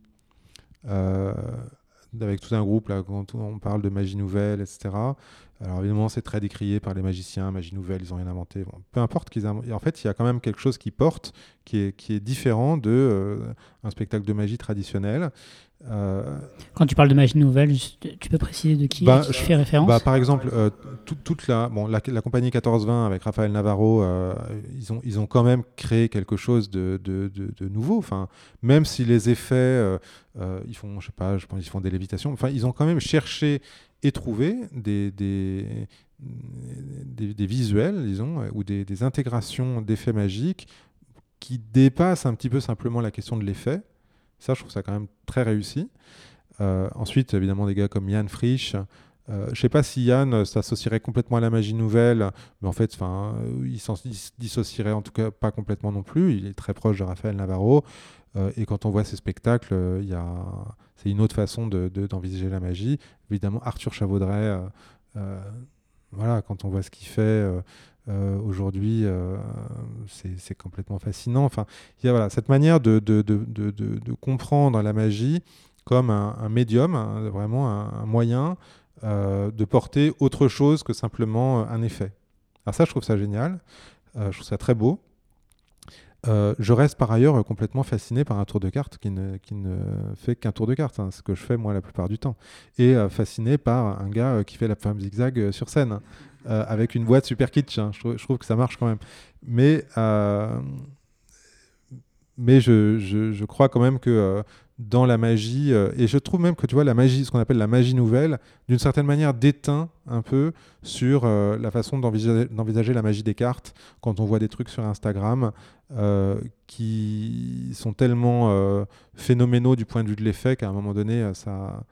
euh, avec tout un groupe, là, quand on parle de magie nouvelle, etc. Alors évidemment, c'est très décrié par les magiciens, magie nouvelle, ils n'ont rien inventé. peu importe qu'ils En fait, il y a quand même quelque chose qui porte, qui est, qui est différent de euh, un spectacle de magie traditionnel. Euh, Quand tu parles de magie nouvelle, tu peux préciser de qui, bah, tu fais référence? bah, Par exemple, euh, toute la, bon, la, compagnie 1420 avec Raphaël Navarro, ils, ont, ils ont quand même créé quelque chose de, de, de, nouveau. Enfin, même si les effets, ils font, je sais pas, je pense qu'ils font des lévitations. Enfin, ils ont quand même cherché et trouvé des, des, des, visuels, disons, ou des, des intégrations d'effets magiques qui dépassent un petit peu simplement la question de l'effet ça, je trouve ça quand même très réussi. Euh, ensuite, évidemment, des gars comme Yann Frisch. Euh, je ne sais pas si Yann s'associerait complètement à la magie nouvelle, mais en fait, il s'en dissocierait en tout cas pas complètement non plus. Il est très proche de Raphaël Navarro. Euh, et quand on voit ses spectacles, il c'est une autre façon d'envisager de, la magie. Évidemment, Arthur Chavaudret, voilà, quand on voit ce qu'il fait, euh, aujourd'hui, euh, c'est complètement fascinant. Enfin, il y a voilà, cette manière de, comprendre la magie comme un, médium, vraiment un, moyen euh, de porter autre chose que simplement un effet. Alors ça, je trouve ça génial. je trouve ça très beau. Je reste par ailleurs complètement fasciné par un tour de carte qui ne, qui ne fait qu'un tour de carte, hein, ce que je fais moi la plupart du temps. Et fasciné par un gars qui fait la femme zigzag sur scène. Euh, avec une boîte super kitsch. Hein. Je, trouve, que ça marche quand même. Mais, euh, mais je, je, crois quand même que dans la magie. euh, et je trouve même que tu vois, la magie, ce qu'on appelle la magie nouvelle, d'une certaine manière déteint un peu sur euh, la façon d'envisager la magie des cartes quand on voit des trucs sur Instagram euh, qui sont tellement phénoménaux du point de vue de l'effet qu'à un moment donné, ça,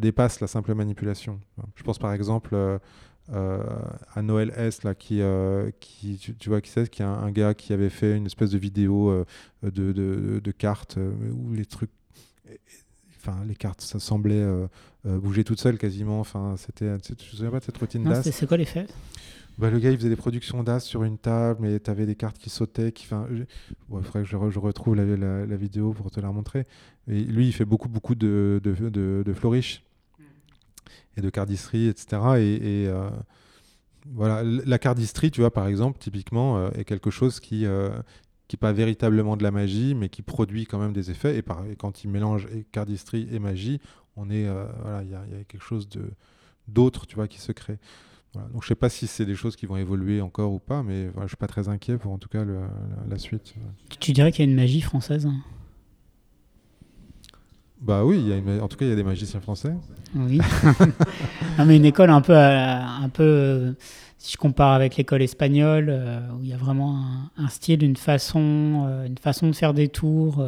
dépasse la simple manipulation. Je pense par exemple à Noël S, là, qui, tu, vois qui c'est, qui est un, gars qui avait fait une espèce de vidéo de, de- cartes où les trucs, enfin les cartes, ça semblait euh, euh, bouger toutes seules quasiment. Enfin, c'était, tu te souviens pas de cette routine d'as c'est quoi l'effet? Bah, le gars, il faisait des productions d'as sur une table, mais tu avais des cartes qui sautaient. Qui, enfin, je- ouais, il faudrait que je, re- je retrouve la, la- la vidéo pour te la remontrer. Et lui, il fait beaucoup, beaucoup de, de, de, de flourish et de cardistry, etc. Et, et, euh, voilà, la cardistry, tu vois, par exemple, typiquement, est quelque chose qui qui n'est pas véritablement de la magie, mais qui produit quand même des effets. Et, quand il mélange et cardistry et magie, on est, euh, voilà, il y, a- quelque chose de d'autre, tu vois, qui se crée. Voilà. Donc je sais pas si c'est des choses qui vont évoluer encore ou pas, mais voilà, je suis pas très inquiet pour en tout cas la, suite. tu, dirais qu'il y a une magie française Bah oui, en tout cas il y a des magiciens français. Oui. *laughs* non, mais une école un peu, euh, un peu euh, si je compare avec l'école espagnole, euh, où il y a vraiment un, un style, une façon, une façon de faire des tours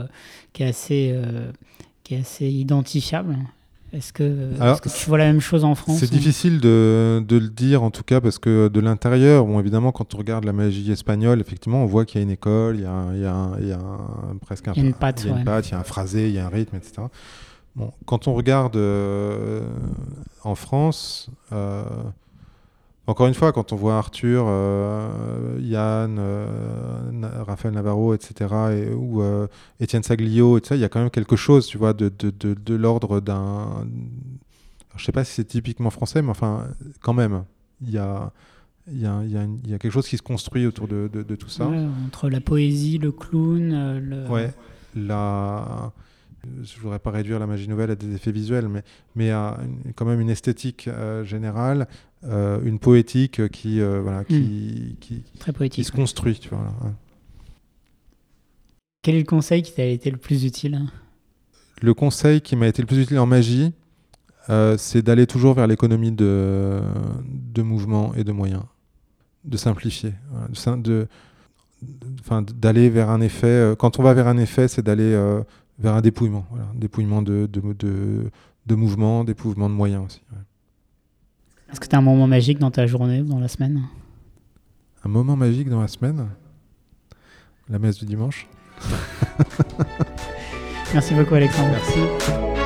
qui est assez, qui est assez identifiable. Est-ce que, Alors, est-ce que tu vois la même chose en France C'est ou- difficile de, de le dire en tout cas parce que de l'intérieur, bon évidemment quand on regarde la magie espagnole, effectivement on voit qu'il y a une école, il y a, un- il y a, un- il y a un- presque un, Il y a une patte, il y a, une ouais. patte, il y a un phrasé, il y a un rythme, etc. Bon, quand on regarde euh, en France, euh, encore une fois, quand on voit Arthur, euh, Yann, euh, Raphaël Navarro, etc., et- ou euh, Étienne Saglio, il y a quand même quelque chose, tu vois, de, de, de, de l'ordre d'un. Je sais pas si c'est typiquement français, mais enfin, quand même, il y a, il y a, il y a une- il y a quelque chose qui se construit autour de, de, de tout ça. Ouais, entre la poésie, le clown, euh, le... Ouais, la... je voudrais pas réduire la magie nouvelle à des effets visuels, mais, mais à une- quand même une esthétique euh, générale, euh, une poétique qui, euh, voilà, qui, qui, très qui poétique. se construit. Tu vois, ouais. Quel est le conseil qui t'a été le plus utile? Le conseil qui m'a été le plus utile en magie, c'est d'aller toujours vers l'économie de, de mouvement et de moyens, de simplifier, de de, d'aller vers un effet. Quand on va vers un effet, c'est d'aller vers un dépouillement, voilà, un dépouillement de, de, de, de mouvement, dépouillement de moyens aussi. ouais. Est-ce que tu as un moment magique dans ta journée ou dans la semaine? Un moment magique dans la semaine, la messe du dimanche? *laughs* Merci beaucoup Alexandre. Merci.